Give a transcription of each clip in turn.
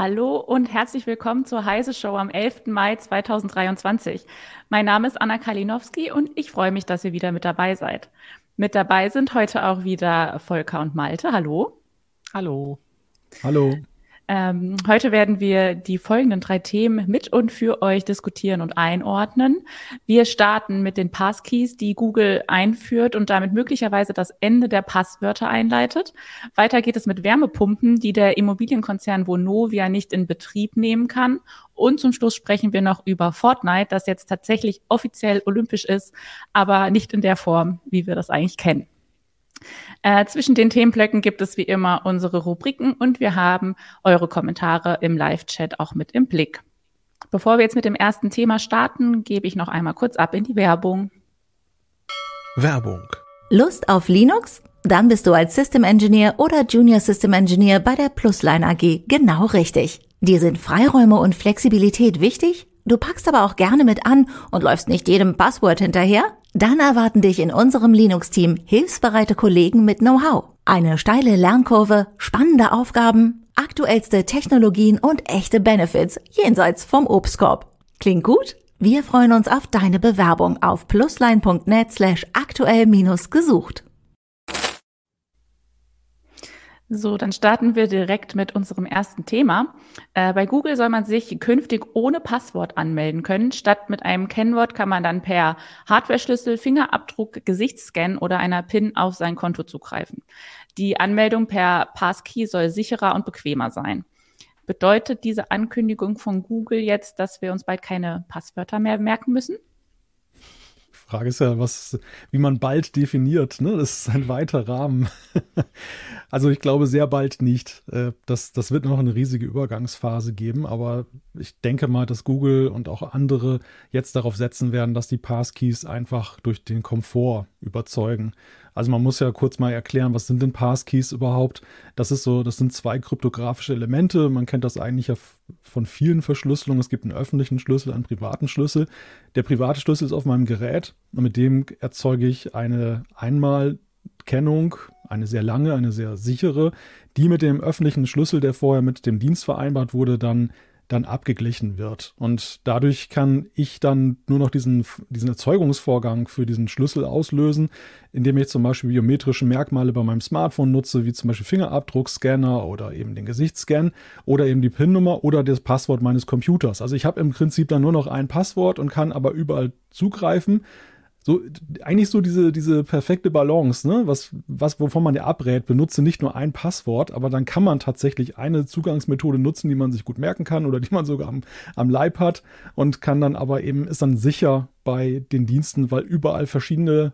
Hallo und herzlich willkommen zur Heise Show am 11. Mai 2023. Mein Name ist Anna Kalinowski und ich freue mich, dass ihr wieder mit dabei seid. Mit dabei sind heute auch wieder Volker und Malte. Hallo. Hallo. Hallo. Ähm, heute werden wir die folgenden drei Themen mit und für euch diskutieren und einordnen. Wir starten mit den Passkeys, die Google einführt und damit möglicherweise das Ende der Passwörter einleitet. Weiter geht es mit Wärmepumpen, die der Immobilienkonzern Vonovia nicht in Betrieb nehmen kann. Und zum Schluss sprechen wir noch über Fortnite, das jetzt tatsächlich offiziell olympisch ist, aber nicht in der Form, wie wir das eigentlich kennen. Äh, zwischen den Themenblöcken gibt es wie immer unsere Rubriken und wir haben eure Kommentare im Live-Chat auch mit im Blick. Bevor wir jetzt mit dem ersten Thema starten, gebe ich noch einmal kurz ab in die Werbung. Werbung. Lust auf Linux? Dann bist du als System Engineer oder Junior System Engineer bei der Plusline AG genau richtig. Dir sind Freiräume und Flexibilität wichtig? Du packst aber auch gerne mit an und läufst nicht jedem Passwort hinterher? Dann erwarten dich in unserem Linux-Team hilfsbereite Kollegen mit Know-how, eine steile Lernkurve, spannende Aufgaben, aktuellste Technologien und echte Benefits jenseits vom Obstkorb. Klingt gut? Wir freuen uns auf deine Bewerbung auf plusline.net slash aktuell minus gesucht. So, dann starten wir direkt mit unserem ersten Thema. Äh, bei Google soll man sich künftig ohne Passwort anmelden können. Statt mit einem Kennwort kann man dann per Hardware-Schlüssel, Fingerabdruck, Gesichtsscan oder einer PIN auf sein Konto zugreifen. Die Anmeldung per Passkey soll sicherer und bequemer sein. Bedeutet diese Ankündigung von Google jetzt, dass wir uns bald keine Passwörter mehr merken müssen? Frage ist ja, was, wie man bald definiert. Ne? Das ist ein weiter Rahmen. also ich glaube sehr bald nicht. Äh, das, das wird noch eine riesige Übergangsphase geben, aber ich denke mal, dass Google und auch andere jetzt darauf setzen werden, dass die Passkeys einfach durch den Komfort überzeugen. Also man muss ja kurz mal erklären, was sind denn Passkeys überhaupt? Das ist so, das sind zwei kryptografische Elemente. Man kennt das eigentlich ja von vielen Verschlüsselungen. Es gibt einen öffentlichen Schlüssel, einen privaten Schlüssel. Der private Schlüssel ist auf meinem Gerät und mit dem erzeuge ich eine Einmalkennung, eine sehr lange, eine sehr sichere, die mit dem öffentlichen Schlüssel, der vorher mit dem Dienst vereinbart wurde, dann dann abgeglichen wird. Und dadurch kann ich dann nur noch diesen, diesen Erzeugungsvorgang für diesen Schlüssel auslösen, indem ich zum Beispiel biometrische Merkmale bei meinem Smartphone nutze, wie zum Beispiel Fingerabdruckscanner oder eben den Gesichtsscan oder eben die PIN-Nummer oder das Passwort meines Computers. Also ich habe im Prinzip dann nur noch ein Passwort und kann aber überall zugreifen so eigentlich so diese, diese perfekte Balance, ne? Was, was, wovon man ja abrät, benutze nicht nur ein Passwort, aber dann kann man tatsächlich eine Zugangsmethode nutzen, die man sich gut merken kann oder die man sogar am, am Leib hat und kann dann aber eben, ist dann sicher bei den Diensten, weil überall verschiedene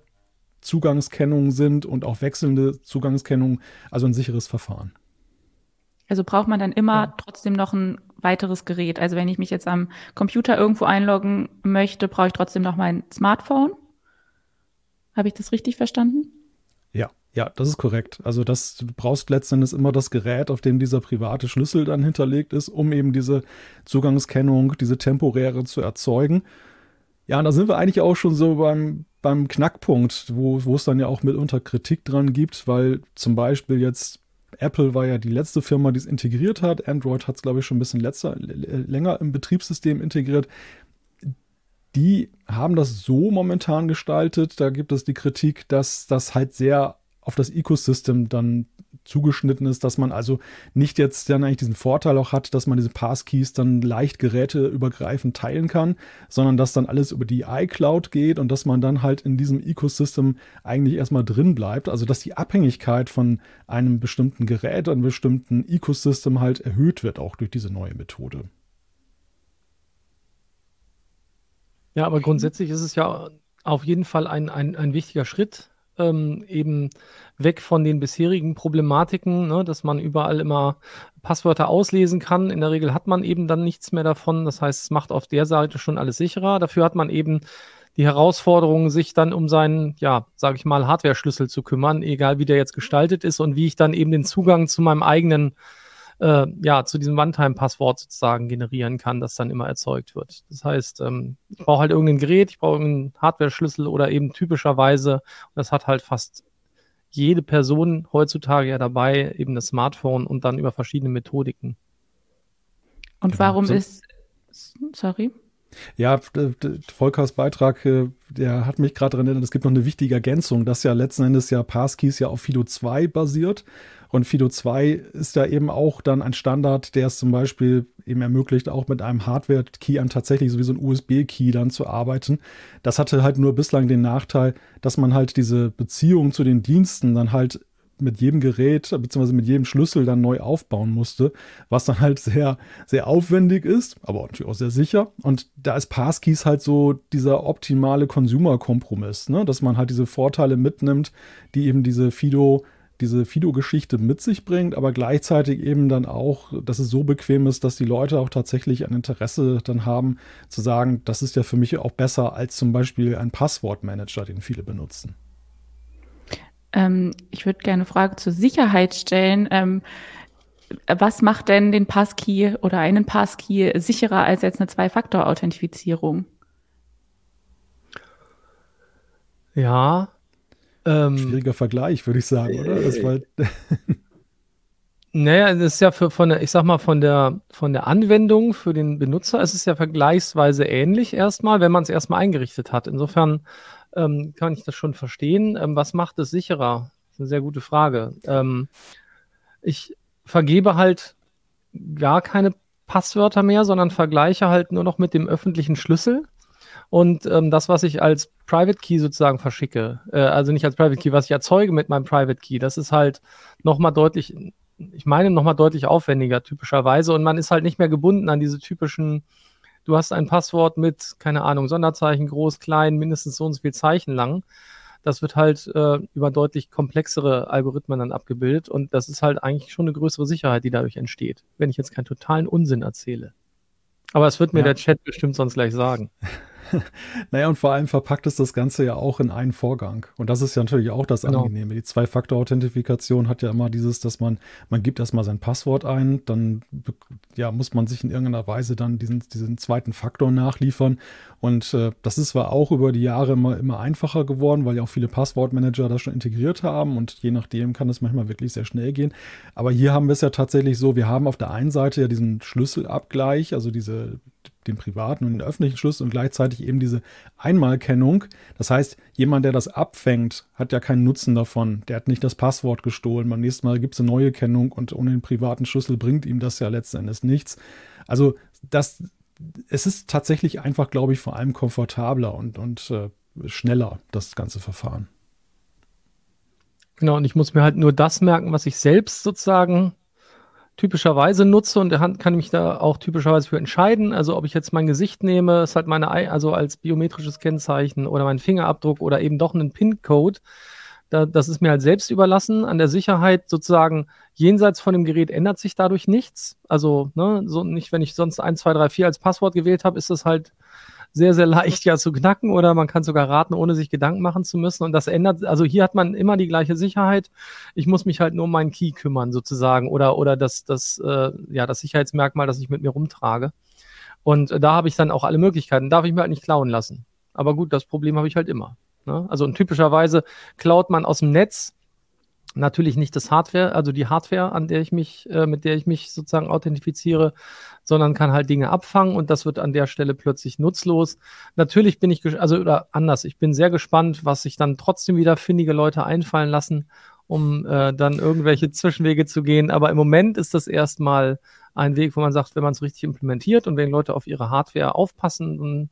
Zugangskennungen sind und auch wechselnde Zugangskennungen, also ein sicheres Verfahren. Also braucht man dann immer ja. trotzdem noch ein weiteres Gerät. Also wenn ich mich jetzt am Computer irgendwo einloggen möchte, brauche ich trotzdem noch mein Smartphone. Habe ich das richtig verstanden? Ja, ja, das ist korrekt. Also das, du brauchst letztendlich immer das Gerät, auf dem dieser private Schlüssel dann hinterlegt ist, um eben diese Zugangskennung, diese temporäre zu erzeugen. Ja, und da sind wir eigentlich auch schon so beim, beim Knackpunkt, wo, wo es dann ja auch mitunter Kritik dran gibt, weil zum Beispiel jetzt Apple war ja die letzte Firma, die es integriert hat. Android hat es, glaube ich, schon ein bisschen letzter, länger im Betriebssystem integriert die haben das so momentan gestaltet. Da gibt es die Kritik, dass das halt sehr auf das Ecosystem dann zugeschnitten ist, dass man also nicht jetzt dann eigentlich diesen Vorteil auch hat, dass man diese Passkeys dann leicht geräteübergreifend teilen kann, sondern dass dann alles über die iCloud geht und dass man dann halt in diesem Ecosystem eigentlich erstmal drin bleibt. Also dass die Abhängigkeit von einem bestimmten Gerät, einem bestimmten Ecosystem halt erhöht wird, auch durch diese neue Methode. Ja, aber grundsätzlich ist es ja auf jeden Fall ein, ein, ein wichtiger Schritt, ähm, eben weg von den bisherigen Problematiken, ne, dass man überall immer Passwörter auslesen kann. In der Regel hat man eben dann nichts mehr davon. Das heißt, es macht auf der Seite schon alles sicherer. Dafür hat man eben die Herausforderung, sich dann um seinen, ja, sage ich mal, Hardware-Schlüssel zu kümmern, egal wie der jetzt gestaltet ist und wie ich dann eben den Zugang zu meinem eigenen äh, ja, zu diesem One-Time-Passwort sozusagen generieren kann, das dann immer erzeugt wird. Das heißt, ähm, ich brauche halt irgendein Gerät, ich brauche irgendeinen Hardware-Schlüssel oder eben typischerweise, und das hat halt fast jede Person heutzutage ja dabei, eben das Smartphone und dann über verschiedene Methodiken. Und genau. warum so. ist, sorry? Ja, Volkers Beitrag, äh, der hat mich gerade daran erinnert, es gibt noch eine wichtige Ergänzung, dass ja letzten Endes ja Passkeys ja auf Fido 2 basiert. Und Fido 2 ist ja eben auch dann ein Standard, der es zum Beispiel eben ermöglicht, auch mit einem Hardware-Key an tatsächlich so wie so ein USB-Key dann zu arbeiten. Das hatte halt nur bislang den Nachteil, dass man halt diese Beziehung zu den Diensten dann halt mit jedem Gerät bzw. mit jedem Schlüssel dann neu aufbauen musste, was dann halt sehr, sehr aufwendig ist, aber natürlich auch sehr sicher. Und da ist Passkeys halt so dieser optimale Consumer-Kompromiss, ne? dass man halt diese Vorteile mitnimmt, die eben diese Fido diese Fido-Geschichte mit sich bringt, aber gleichzeitig eben dann auch, dass es so bequem ist, dass die Leute auch tatsächlich ein Interesse dann haben, zu sagen, das ist ja für mich auch besser als zum Beispiel ein Passwortmanager, den viele benutzen. Ähm, ich würde gerne eine Frage zur Sicherheit stellen. Ähm, was macht denn den Passkey oder einen Passkey sicherer als jetzt eine Zwei-Faktor-Authentifizierung? Ja. Ähm, Schwieriger Vergleich, würde ich sagen, oder? Das war Naja, das ist ja für, von der, ich sag mal, von der, von der Anwendung für den Benutzer ist es ja vergleichsweise ähnlich erstmal, wenn man es erstmal eingerichtet hat. Insofern ähm, kann ich das schon verstehen. Ähm, was macht es sicherer? Das ist eine sehr gute Frage. Ähm, ich vergebe halt gar keine Passwörter mehr, sondern vergleiche halt nur noch mit dem öffentlichen Schlüssel. Und ähm, das, was ich als Private Key sozusagen verschicke, äh, also nicht als Private Key, was ich erzeuge mit meinem Private Key, das ist halt nochmal deutlich, ich meine nochmal deutlich aufwendiger typischerweise. Und man ist halt nicht mehr gebunden an diese typischen du hast ein Passwort mit, keine Ahnung, Sonderzeichen, groß, klein, mindestens so und so viel Zeichen lang. Das wird halt äh, über deutlich komplexere Algorithmen dann abgebildet und das ist halt eigentlich schon eine größere Sicherheit, die dadurch entsteht, wenn ich jetzt keinen totalen Unsinn erzähle. Aber es wird mir ja. der Chat bestimmt sonst gleich sagen. naja, und vor allem verpackt es das Ganze ja auch in einen Vorgang. Und das ist ja natürlich auch das genau. Angenehme. Die Zwei-Faktor-Authentifikation hat ja immer dieses, dass man, man gibt erstmal sein Passwort ein, dann ja, muss man sich in irgendeiner Weise dann diesen, diesen zweiten Faktor nachliefern. Und äh, das ist zwar auch über die Jahre immer, immer einfacher geworden, weil ja auch viele Passwortmanager das schon integriert haben und je nachdem kann es manchmal wirklich sehr schnell gehen. Aber hier haben wir es ja tatsächlich so, wir haben auf der einen Seite ja diesen Schlüsselabgleich, also diese den privaten und den öffentlichen Schlüssel und gleichzeitig eben diese Einmalkennung. Das heißt, jemand, der das abfängt, hat ja keinen Nutzen davon. Der hat nicht das Passwort gestohlen. Beim nächsten Mal gibt es eine neue Kennung und ohne den privaten Schlüssel bringt ihm das ja letzten Endes nichts. Also das, es ist tatsächlich einfach, glaube ich, vor allem komfortabler und, und äh, schneller, das ganze Verfahren. Genau, und ich muss mir halt nur das merken, was ich selbst sozusagen typischerweise nutze und kann mich da auch typischerweise für entscheiden. Also ob ich jetzt mein Gesicht nehme, ist halt meine, also als biometrisches Kennzeichen oder mein Fingerabdruck oder eben doch einen PIN-Code. Da, das ist mir halt selbst überlassen. An der Sicherheit sozusagen jenseits von dem Gerät ändert sich dadurch nichts. Also ne, so nicht, wenn ich sonst 1, 2, 3, 4 als Passwort gewählt habe, ist das halt sehr, sehr leicht ja zu knacken oder man kann sogar raten, ohne sich Gedanken machen zu müssen. Und das ändert, also hier hat man immer die gleiche Sicherheit. Ich muss mich halt nur um meinen Key kümmern sozusagen oder, oder das, das, äh, ja, das Sicherheitsmerkmal, das ich mit mir rumtrage. Und da habe ich dann auch alle Möglichkeiten. Darf ich mir halt nicht klauen lassen. Aber gut, das Problem habe ich halt immer. Ne? Also typischerweise klaut man aus dem Netz natürlich nicht das Hardware, also die Hardware, an der ich mich, äh, mit der ich mich sozusagen authentifiziere, sondern kann halt Dinge abfangen und das wird an der Stelle plötzlich nutzlos. Natürlich bin ich, also oder anders, ich bin sehr gespannt, was sich dann trotzdem wieder findige Leute einfallen lassen, um äh, dann irgendwelche Zwischenwege zu gehen. Aber im Moment ist das erstmal ein Weg, wo man sagt, wenn man es richtig implementiert und wenn Leute auf ihre Hardware aufpassen, dann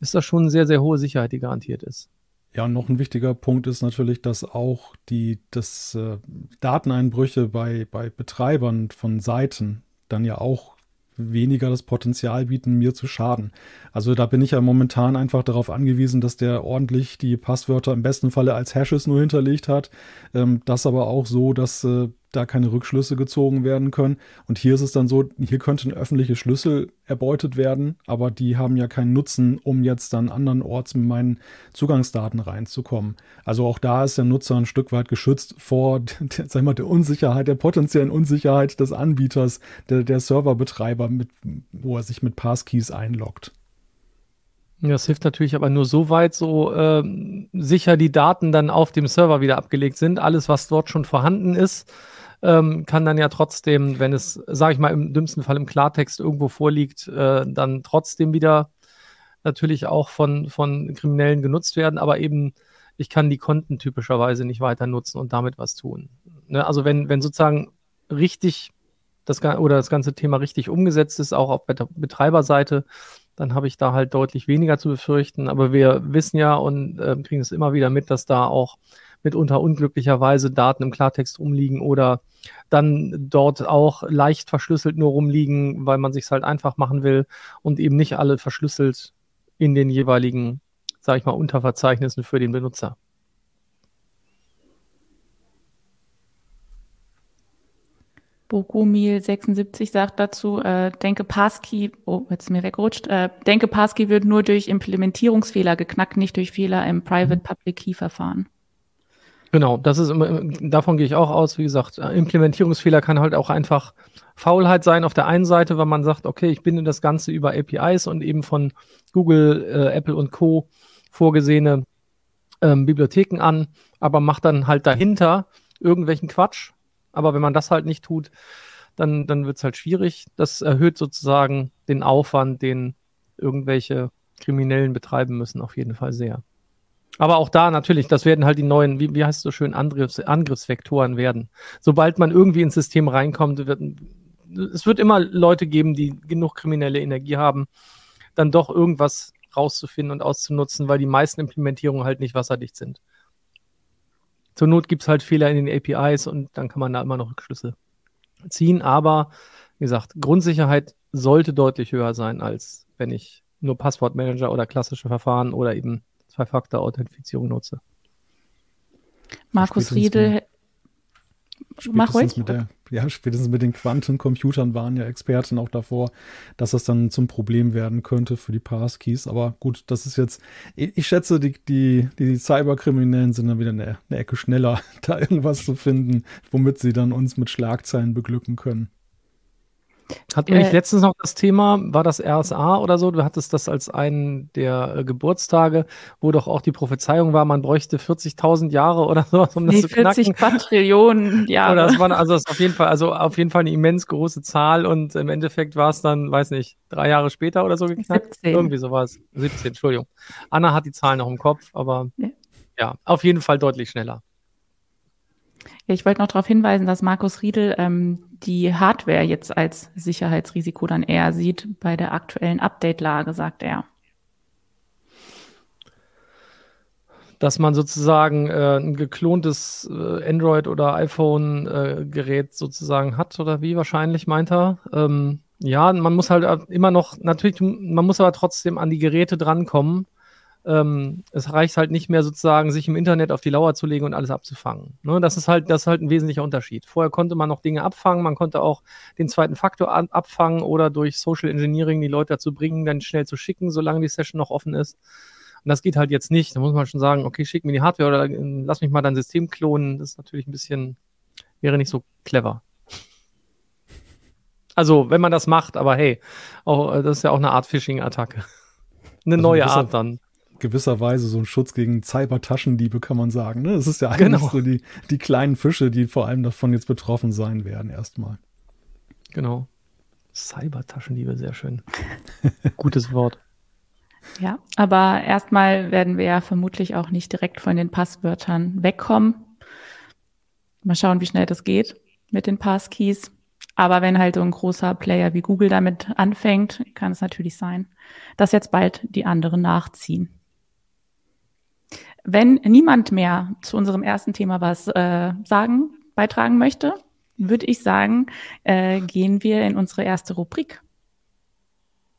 ist das schon eine sehr, sehr hohe Sicherheit, die garantiert ist. Ja, und noch ein wichtiger Punkt ist natürlich, dass auch die das, äh, Dateneinbrüche bei, bei Betreibern von Seiten dann ja auch weniger das Potenzial bieten, mir zu schaden. Also da bin ich ja momentan einfach darauf angewiesen, dass der ordentlich die Passwörter im besten Falle als Hashes nur hinterlegt hat. Ähm, das aber auch so, dass äh, da keine Rückschlüsse gezogen werden können. Und hier ist es dann so, hier könnten öffentliche Schlüssel erbeutet werden, aber die haben ja keinen Nutzen, um jetzt dann andernorts mit meinen Zugangsdaten reinzukommen. Also auch da ist der Nutzer ein Stück weit geschützt vor sag mal, der Unsicherheit, der potenziellen Unsicherheit des Anbieters, der, der Serverbetreiber, mit, wo er sich mit Passkeys einloggt. Das hilft natürlich aber nur so weit, so äh, sicher die Daten dann auf dem Server wieder abgelegt sind. Alles, was dort schon vorhanden ist, ähm, kann dann ja trotzdem, wenn es, sage ich mal, im dümmsten Fall im Klartext irgendwo vorliegt, äh, dann trotzdem wieder natürlich auch von, von Kriminellen genutzt werden, aber eben ich kann die Konten typischerweise nicht weiter nutzen und damit was tun. Ne? Also wenn, wenn sozusagen richtig das, oder das ganze Thema richtig umgesetzt ist, auch auf Betreiberseite, dann habe ich da halt deutlich weniger zu befürchten. Aber wir wissen ja und äh, kriegen es immer wieder mit, dass da auch mitunter unglücklicherweise Daten im Klartext rumliegen oder dann dort auch leicht verschlüsselt nur rumliegen, weil man sich halt einfach machen will und eben nicht alle verschlüsselt in den jeweiligen, sage ich mal, Unterverzeichnissen für den Benutzer. Bokumil76 sagt dazu, äh, denke Passkey, oh, jetzt ist mir weggerutscht, äh, denke Passkey wird nur durch Implementierungsfehler geknackt, nicht durch Fehler im Private-Public-Key-Verfahren. Genau, das ist immer, davon gehe ich auch aus. Wie gesagt, äh, Implementierungsfehler kann halt auch einfach Faulheit sein auf der einen Seite, weil man sagt, okay, ich binde das Ganze über APIs und eben von Google, äh, Apple und Co. vorgesehene ähm, Bibliotheken an, aber macht dann halt dahinter irgendwelchen Quatsch, aber wenn man das halt nicht tut, dann, dann wird es halt schwierig. Das erhöht sozusagen den Aufwand, den irgendwelche Kriminellen betreiben müssen, auf jeden Fall sehr. Aber auch da natürlich, das werden halt die neuen, wie, wie heißt es so schön, Angriffs, Angriffsvektoren werden. Sobald man irgendwie ins System reinkommt, wird, es wird immer Leute geben, die genug kriminelle Energie haben, dann doch irgendwas rauszufinden und auszunutzen, weil die meisten Implementierungen halt nicht wasserdicht sind. Zur Not gibt es halt Fehler in den APIs und dann kann man da immer noch Rückschlüsse ziehen. Aber wie gesagt, Grundsicherheit sollte deutlich höher sein, als wenn ich nur Passwortmanager oder klassische Verfahren oder eben Zwei-Faktor-Authentifizierung nutze. Markus Riedel Mach ruhig. Mit der, ja, spätestens mit den Quantencomputern waren ja Experten auch davor, dass das dann zum Problem werden könnte für die Passkeys. Aber gut, das ist jetzt, ich schätze, die, die, die Cyberkriminellen sind dann wieder eine, eine Ecke schneller, da irgendwas zu finden, womit sie dann uns mit Schlagzeilen beglücken können. Hatten wir nicht äh, letztens noch das Thema, war das RSA oder so? Du hattest das als einen der äh, Geburtstage, wo doch auch die Prophezeiung war, man bräuchte 40.000 Jahre oder sowas, um das nee, zu knacken. 40 Quadrillionen Jahre. Oder das war also das auf jeden Fall, also auf jeden Fall eine immens große Zahl und im Endeffekt war es dann, weiß nicht, drei Jahre später oder so geknackt. 17. Irgendwie sowas. 17, Entschuldigung. Anna hat die Zahlen noch im Kopf, aber ja, ja auf jeden Fall deutlich schneller. Ja, ich wollte noch darauf hinweisen, dass Markus Riedel ähm, die Hardware jetzt als Sicherheitsrisiko dann eher sieht bei der aktuellen Update-Lage, sagt er. Dass man sozusagen äh, ein geklontes äh, Android- oder iPhone-Gerät äh, sozusagen hat, oder wie wahrscheinlich meint er. Ähm, ja, man muss halt immer noch, natürlich, man muss aber trotzdem an die Geräte drankommen ähm, es reicht halt nicht mehr sozusagen, sich im Internet auf die Lauer zu legen und alles abzufangen. Ne? Das ist halt, das ist halt ein wesentlicher Unterschied. Vorher konnte man noch Dinge abfangen, man konnte auch den zweiten Faktor abfangen oder durch Social Engineering die Leute dazu bringen, dann schnell zu schicken, solange die Session noch offen ist. Und das geht halt jetzt nicht. Da muss man schon sagen, okay, schick mir die Hardware oder äh, lass mich mal dein System klonen. Das ist natürlich ein bisschen, wäre nicht so clever. Also, wenn man das macht, aber hey, auch, äh, das ist ja auch eine Art Phishing-Attacke. Eine also neue Art dann gewisserweise so ein Schutz gegen Cyber-Taschendiebe, kann man sagen. Ne? Es ist ja eigentlich genau. so die, die kleinen Fische, die vor allem davon jetzt betroffen sein werden, erstmal. Genau. Cyber-Taschendiebe, sehr schön. Gutes Wort. Ja, aber erstmal werden wir ja vermutlich auch nicht direkt von den Passwörtern wegkommen. Mal schauen, wie schnell das geht mit den Passkeys. Aber wenn halt so ein großer Player wie Google damit anfängt, kann es natürlich sein, dass jetzt bald die anderen nachziehen. Wenn niemand mehr zu unserem ersten Thema was äh, sagen, beitragen möchte, würde ich sagen, äh, gehen wir in unsere erste Rubrik.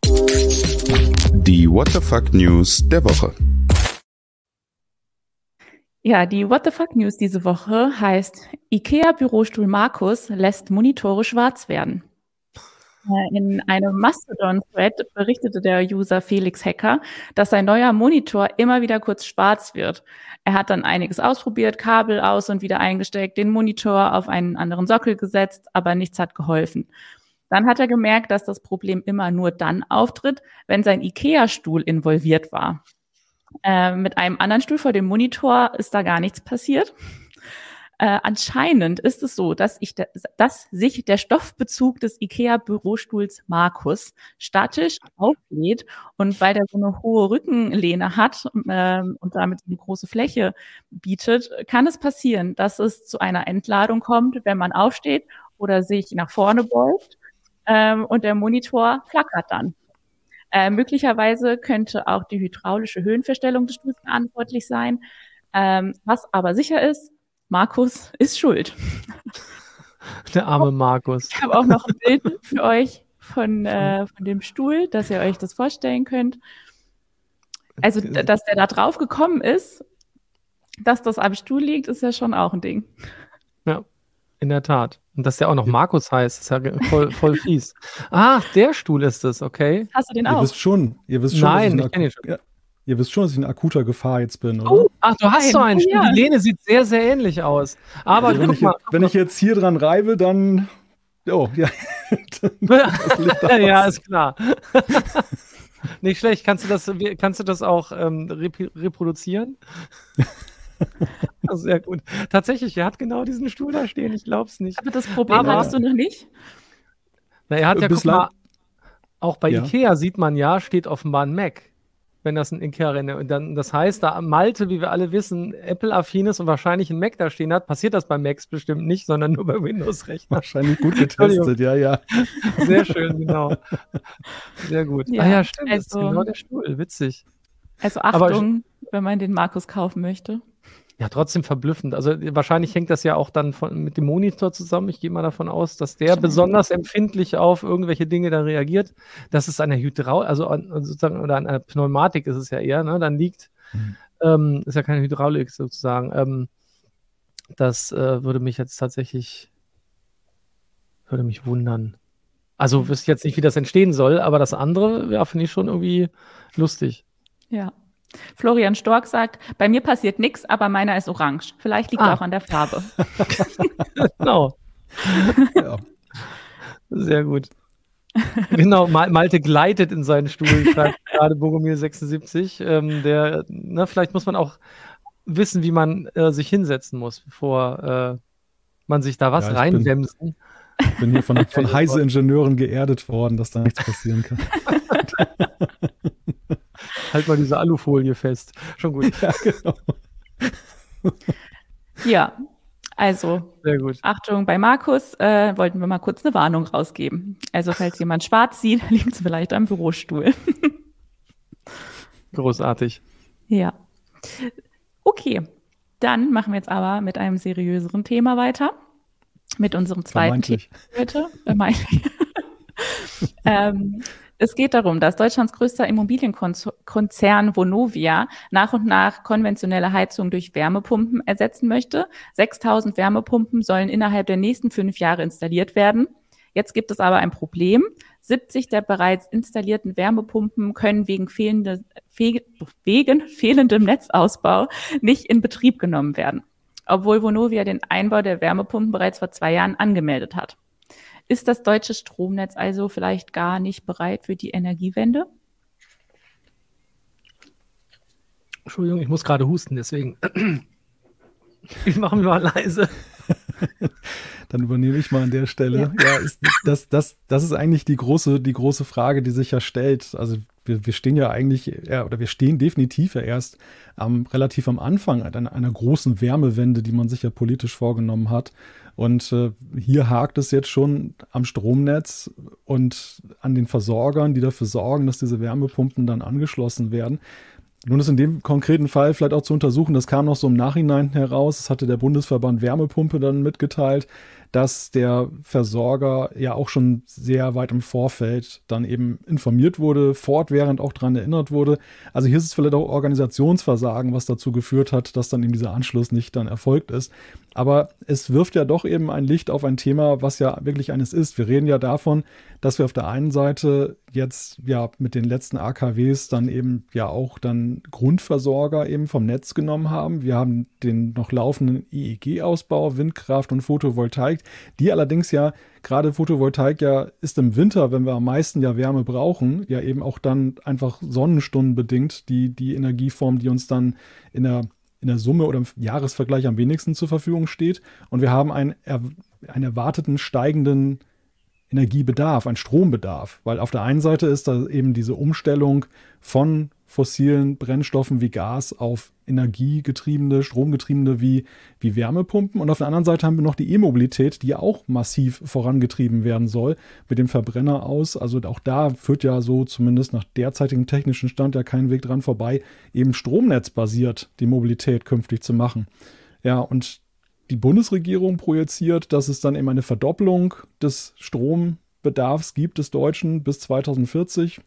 Die What the Fuck News der Woche. Ja, die What the Fuck News diese Woche heißt IKEA Bürostuhl Markus lässt Monitore schwarz werden. Äh, in einem Mastodon-Thread berichtete der User Felix Hacker, dass sein neuer Monitor immer wieder kurz schwarz wird. Er hat dann einiges ausprobiert, Kabel aus und wieder eingesteckt, den Monitor auf einen anderen Sockel gesetzt, aber nichts hat geholfen. Dann hat er gemerkt, dass das Problem immer nur dann auftritt, wenn sein IKEA-Stuhl involviert war. Äh, mit einem anderen Stuhl vor dem Monitor ist da gar nichts passiert. Äh, anscheinend ist es so, dass, ich dass sich der Stoffbezug des IKEA-Bürostuhls Markus statisch auflädt und weil der so eine hohe Rückenlehne hat äh, und damit eine große Fläche bietet, kann es passieren, dass es zu einer Entladung kommt, wenn man aufsteht oder sich nach vorne beugt ähm, und der Monitor flackert dann. Äh, möglicherweise könnte auch die hydraulische Höhenverstellung des Stuhls verantwortlich sein. Ähm, was aber sicher ist, Markus ist schuld. Der arme Markus. Ich habe auch noch ein Bild für euch von, äh, von dem Stuhl, dass ihr euch das vorstellen könnt. Also, dass der da drauf gekommen ist, dass das am Stuhl liegt, ist ja schon auch ein Ding. Ja, in der Tat. Und dass der auch noch Markus heißt, ist ja voll, voll fies. Ah, der Stuhl ist es, okay. Hast du den auch? Ihr wisst schon, ihr wisst schon, Nein, ich, ich kenne ihn schon. Ja, Ihr wisst schon, dass ich in akuter Gefahr jetzt bin, oder? Oh, ach, du hast so einen. Oh, ja. Die Lehne sieht sehr, sehr ähnlich aus. Aber also, wenn, ich, mal, wenn ich jetzt hier dran reibe, dann. Oh, ja. ja, ist klar. Nicht schlecht. Kannst du das, kannst du das auch ähm, rep reproduzieren? Sehr gut. Tatsächlich, er hat genau diesen Stuhl da stehen. Ich glaube es nicht. Aber das Problem Aber, hattest du noch nicht? Na, er hat ja, guck mal, auch bei ja. Ikea sieht man ja, steht offenbar ein Mac wenn das ein Ikea-Rennen und dann das heißt, da Malte, wie wir alle wissen, Apple-affin ist und wahrscheinlich ein Mac da stehen hat, passiert das bei Macs bestimmt nicht, sondern nur bei Windows-Rechnern. Wahrscheinlich gut getestet, ja, ja. Sehr schön, genau. Sehr gut. Ja, ah ja, stimmt, also, das ist also genau der Stuhl, witzig. Also Achtung, Aber, wenn man den Markus kaufen möchte. Ja, trotzdem verblüffend. Also wahrscheinlich hängt das ja auch dann von, mit dem Monitor zusammen. Ich gehe mal davon aus, dass der besonders empfindlich auf irgendwelche Dinge dann reagiert. Das ist an der Hydraulik, also an, sozusagen, oder an einer Pneumatik ist es ja eher, ne? Dann liegt, mhm. ähm, ist ja keine Hydraulik sozusagen. Ähm, das äh, würde mich jetzt tatsächlich, würde mich wundern. Also wüsste jetzt nicht, wie das entstehen soll, aber das andere, ja, finde ich schon irgendwie lustig. Ja. Florian Stork sagt, bei mir passiert nichts, aber meiner ist orange. Vielleicht liegt es ah. auch an der Farbe. genau. ja. Sehr gut. genau, Malte gleitet in seinen Stuhl, schreibt gerade Bogomil 76. Ähm, der, na, vielleicht muss man auch wissen, wie man äh, sich hinsetzen muss, bevor äh, man sich da was ja, reinwämsen. Ich bin hier von, von heise Ingenieuren geerdet worden, dass da nichts passieren kann. Halt mal diese Alufolie fest. Schon gut. Ja, genau. ja, also, Achtung, bei Markus äh, wollten wir mal kurz eine Warnung rausgeben. Also, falls jemand schwarz sieht, liegt es vielleicht am Bürostuhl. Großartig. Ja. Okay, dann machen wir jetzt aber mit einem seriöseren Thema weiter. Mit unserem zweiten Thema heute. ähm, es geht darum, dass Deutschlands größter Immobilienkonzern Vonovia nach und nach konventionelle Heizung durch Wärmepumpen ersetzen möchte. 6000 Wärmepumpen sollen innerhalb der nächsten fünf Jahre installiert werden. Jetzt gibt es aber ein Problem. 70 der bereits installierten Wärmepumpen können wegen, fehlende, fe wegen fehlendem Netzausbau nicht in Betrieb genommen werden, obwohl Vonovia den Einbau der Wärmepumpen bereits vor zwei Jahren angemeldet hat. Ist das deutsche Stromnetz also vielleicht gar nicht bereit für die Energiewende? Entschuldigung, ich muss gerade husten, deswegen. ich mache mich mal leise. Dann übernehme ich mal an der Stelle. Ja, ja ist, das, das, das ist eigentlich die große, die große Frage, die sich ja stellt. Also wir, wir stehen ja eigentlich, ja, oder wir stehen definitiv ja erst am, relativ am Anfang einer, einer großen Wärmewende, die man sich ja politisch vorgenommen hat. Und äh, hier hakt es jetzt schon am Stromnetz und an den Versorgern, die dafür sorgen, dass diese Wärmepumpen dann angeschlossen werden. Nun ist in dem konkreten Fall vielleicht auch zu untersuchen, das kam noch so im Nachhinein heraus, das hatte der Bundesverband Wärmepumpe dann mitgeteilt, dass der Versorger ja auch schon sehr weit im Vorfeld dann eben informiert wurde, fortwährend auch daran erinnert wurde. Also hier ist es vielleicht auch Organisationsversagen, was dazu geführt hat, dass dann eben dieser Anschluss nicht dann erfolgt ist. Aber es wirft ja doch eben ein Licht auf ein Thema, was ja wirklich eines ist. Wir reden ja davon, dass wir auf der einen Seite jetzt ja mit den letzten AKWs dann eben ja auch dann Grundversorger eben vom Netz genommen haben. Wir haben den noch laufenden EEG-Ausbau, Windkraft und Photovoltaik, die allerdings ja gerade Photovoltaik ja ist im Winter, wenn wir am meisten ja Wärme brauchen, ja eben auch dann einfach Sonnenstunden bedingt die, die Energieform, die uns dann in der in der Summe oder im Jahresvergleich am wenigsten zur Verfügung steht. Und wir haben einen, einen erwarteten steigenden Energiebedarf, einen Strombedarf. Weil auf der einen Seite ist da eben diese Umstellung von fossilen Brennstoffen wie Gas auf energiegetriebene, stromgetriebene wie, wie Wärmepumpen. Und auf der anderen Seite haben wir noch die E-Mobilität, die auch massiv vorangetrieben werden soll mit dem Verbrenner aus. Also auch da führt ja so zumindest nach derzeitigem technischen Stand ja kein Weg dran vorbei, eben stromnetzbasiert die Mobilität künftig zu machen. Ja, und die Bundesregierung projiziert, dass es dann eben eine Verdopplung des Strombedarfs gibt des Deutschen bis 2040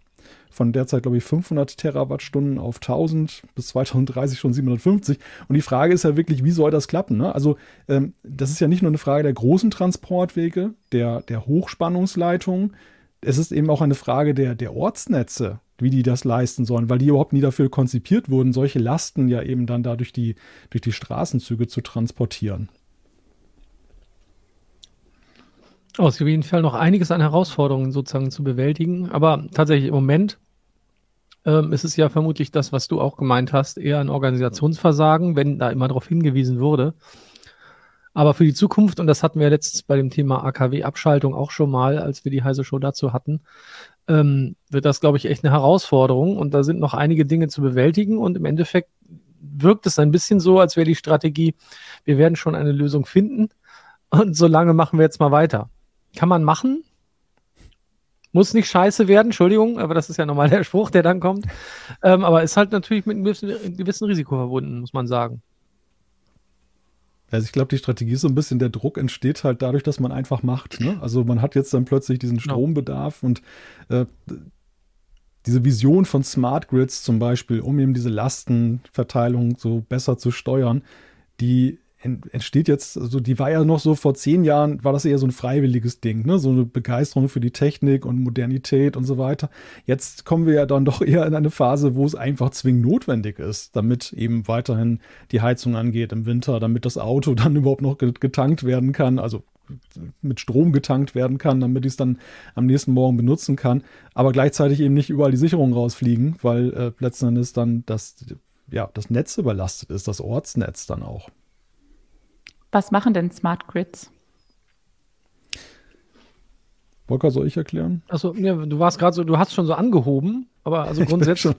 von derzeit, glaube ich, 500 Terawattstunden auf 1000 bis 2030 schon 750. Und die Frage ist ja wirklich, wie soll das klappen? Ne? Also, ähm, das ist ja nicht nur eine Frage der großen Transportwege, der, der Hochspannungsleitungen. Es ist eben auch eine Frage der, der Ortsnetze, wie die das leisten sollen, weil die überhaupt nie dafür konzipiert wurden, solche Lasten ja eben dann da durch die, durch die Straßenzüge zu transportieren. Oh, es ist auf jeden Fall noch einiges an Herausforderungen sozusagen zu bewältigen. Aber tatsächlich im Moment ähm, ist es ja vermutlich das, was du auch gemeint hast, eher ein Organisationsversagen, wenn da immer darauf hingewiesen wurde. Aber für die Zukunft, und das hatten wir letztens bei dem Thema AKW-Abschaltung auch schon mal, als wir die heiße Show dazu hatten, ähm, wird das, glaube ich, echt eine Herausforderung. Und da sind noch einige Dinge zu bewältigen. Und im Endeffekt wirkt es ein bisschen so, als wäre die Strategie, wir werden schon eine Lösung finden. Und solange machen wir jetzt mal weiter. Kann man machen. Muss nicht scheiße werden, Entschuldigung, aber das ist ja normal der Spruch, der dann kommt. Ähm, aber ist halt natürlich mit einem gewissen, einem gewissen Risiko verbunden, muss man sagen. Also ich glaube, die Strategie ist so ein bisschen, der Druck entsteht halt dadurch, dass man einfach macht. Ne? Also man hat jetzt dann plötzlich diesen genau. Strombedarf und äh, diese Vision von Smart Grids zum Beispiel, um eben diese Lastenverteilung so besser zu steuern, die entsteht jetzt, also die war ja noch so vor zehn Jahren, war das eher so ein freiwilliges Ding, ne? so eine Begeisterung für die Technik und Modernität und so weiter. Jetzt kommen wir ja dann doch eher in eine Phase, wo es einfach zwingend notwendig ist, damit eben weiterhin die Heizung angeht im Winter, damit das Auto dann überhaupt noch getankt werden kann, also mit Strom getankt werden kann, damit ich es dann am nächsten Morgen benutzen kann, aber gleichzeitig eben nicht überall die Sicherungen rausfliegen, weil äh, letzten Endes dann das, ja, das Netz überlastet ist, das Ortsnetz dann auch. Was machen denn Smart Grids? Volker, soll ich erklären? Also, ja, du warst gerade so, du hast schon so angehoben, aber also grundsätzlich.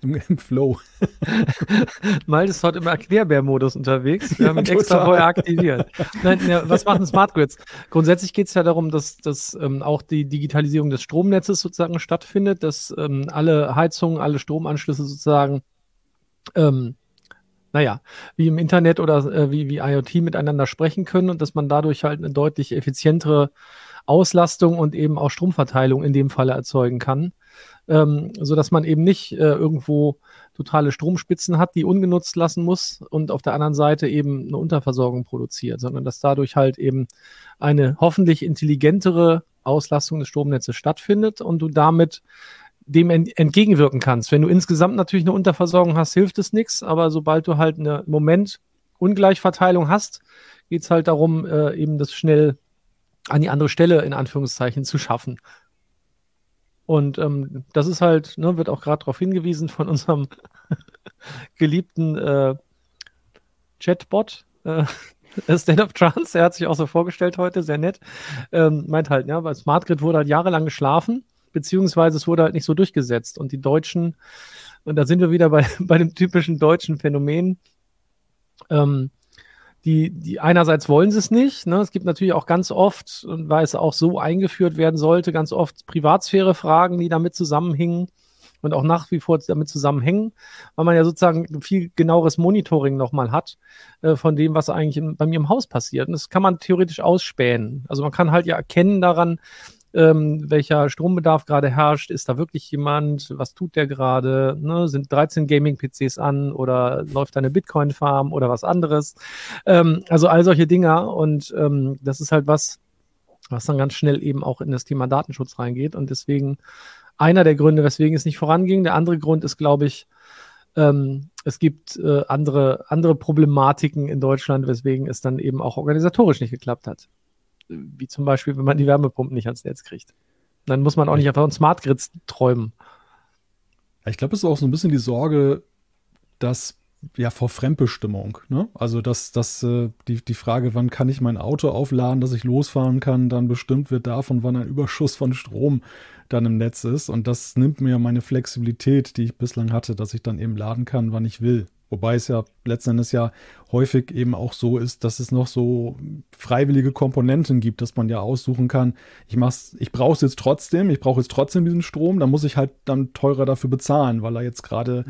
Im, Im, Flow. Malte ist heute im Erklärbär-Modus unterwegs. Wir haben ihn extra vorher aktiviert. Nein, ja, was machen Smart Grids? Grundsätzlich geht es ja darum, dass, dass ähm, auch die Digitalisierung des Stromnetzes sozusagen stattfindet, dass ähm, alle Heizungen, alle Stromanschlüsse sozusagen ähm, naja, wie im Internet oder äh, wie, wie IoT miteinander sprechen können und dass man dadurch halt eine deutlich effizientere Auslastung und eben auch Stromverteilung in dem Falle erzeugen kann, ähm, so dass man eben nicht äh, irgendwo totale Stromspitzen hat, die ungenutzt lassen muss und auf der anderen Seite eben eine Unterversorgung produziert, sondern dass dadurch halt eben eine hoffentlich intelligentere Auslastung des Stromnetzes stattfindet und du damit dem entgegenwirken kannst. Wenn du insgesamt natürlich eine Unterversorgung hast, hilft es nichts, aber sobald du halt eine Moment Ungleichverteilung hast, geht es halt darum, äh, eben das schnell an die andere Stelle in Anführungszeichen zu schaffen. Und ähm, das ist halt, ne, wird auch gerade darauf hingewiesen von unserem geliebten äh, Chatbot, äh, State of Trance, er hat sich auch so vorgestellt heute, sehr nett. Ähm, meint halt, ja, weil Smart Grid wurde halt jahrelang geschlafen beziehungsweise es wurde halt nicht so durchgesetzt. Und die Deutschen, und da sind wir wieder bei, bei dem typischen deutschen Phänomen, ähm, die, die einerseits wollen sie es nicht. Ne? Es gibt natürlich auch ganz oft, weil es auch so eingeführt werden sollte, ganz oft Privatsphäre-Fragen, die damit zusammenhingen und auch nach wie vor damit zusammenhängen, weil man ja sozusagen viel genaueres Monitoring nochmal hat äh, von dem, was eigentlich in, bei mir im Haus passiert. Und das kann man theoretisch ausspähen. Also man kann halt ja erkennen daran, ähm, welcher Strombedarf gerade herrscht, ist da wirklich jemand, was tut der gerade, ne? sind 13 Gaming-PCs an oder läuft da eine Bitcoin-Farm oder was anderes. Ähm, also all solche Dinger und ähm, das ist halt was, was dann ganz schnell eben auch in das Thema Datenschutz reingeht und deswegen einer der Gründe, weswegen es nicht voranging. Der andere Grund ist, glaube ich, ähm, es gibt äh, andere, andere Problematiken in Deutschland, weswegen es dann eben auch organisatorisch nicht geklappt hat wie zum Beispiel, wenn man die Wärmepumpen nicht ans Netz kriegt. Dann muss man auch nicht einfach von Smart Grids träumen. Ich glaube, es ist auch so ein bisschen die Sorge, dass ja vor Fremdbestimmung. Ne? Also dass, dass äh, die, die Frage, wann kann ich mein Auto aufladen, dass ich losfahren kann, dann bestimmt wird davon, wann ein Überschuss von Strom dann im Netz ist. Und das nimmt mir meine Flexibilität, die ich bislang hatte, dass ich dann eben laden kann, wann ich will. Wobei es ja letzten Endes ja häufig eben auch so ist, dass es noch so freiwillige Komponenten gibt, dass man ja aussuchen kann, ich ich brauche es jetzt trotzdem, ich brauche jetzt trotzdem diesen Strom, dann muss ich halt dann teurer dafür bezahlen, weil er jetzt gerade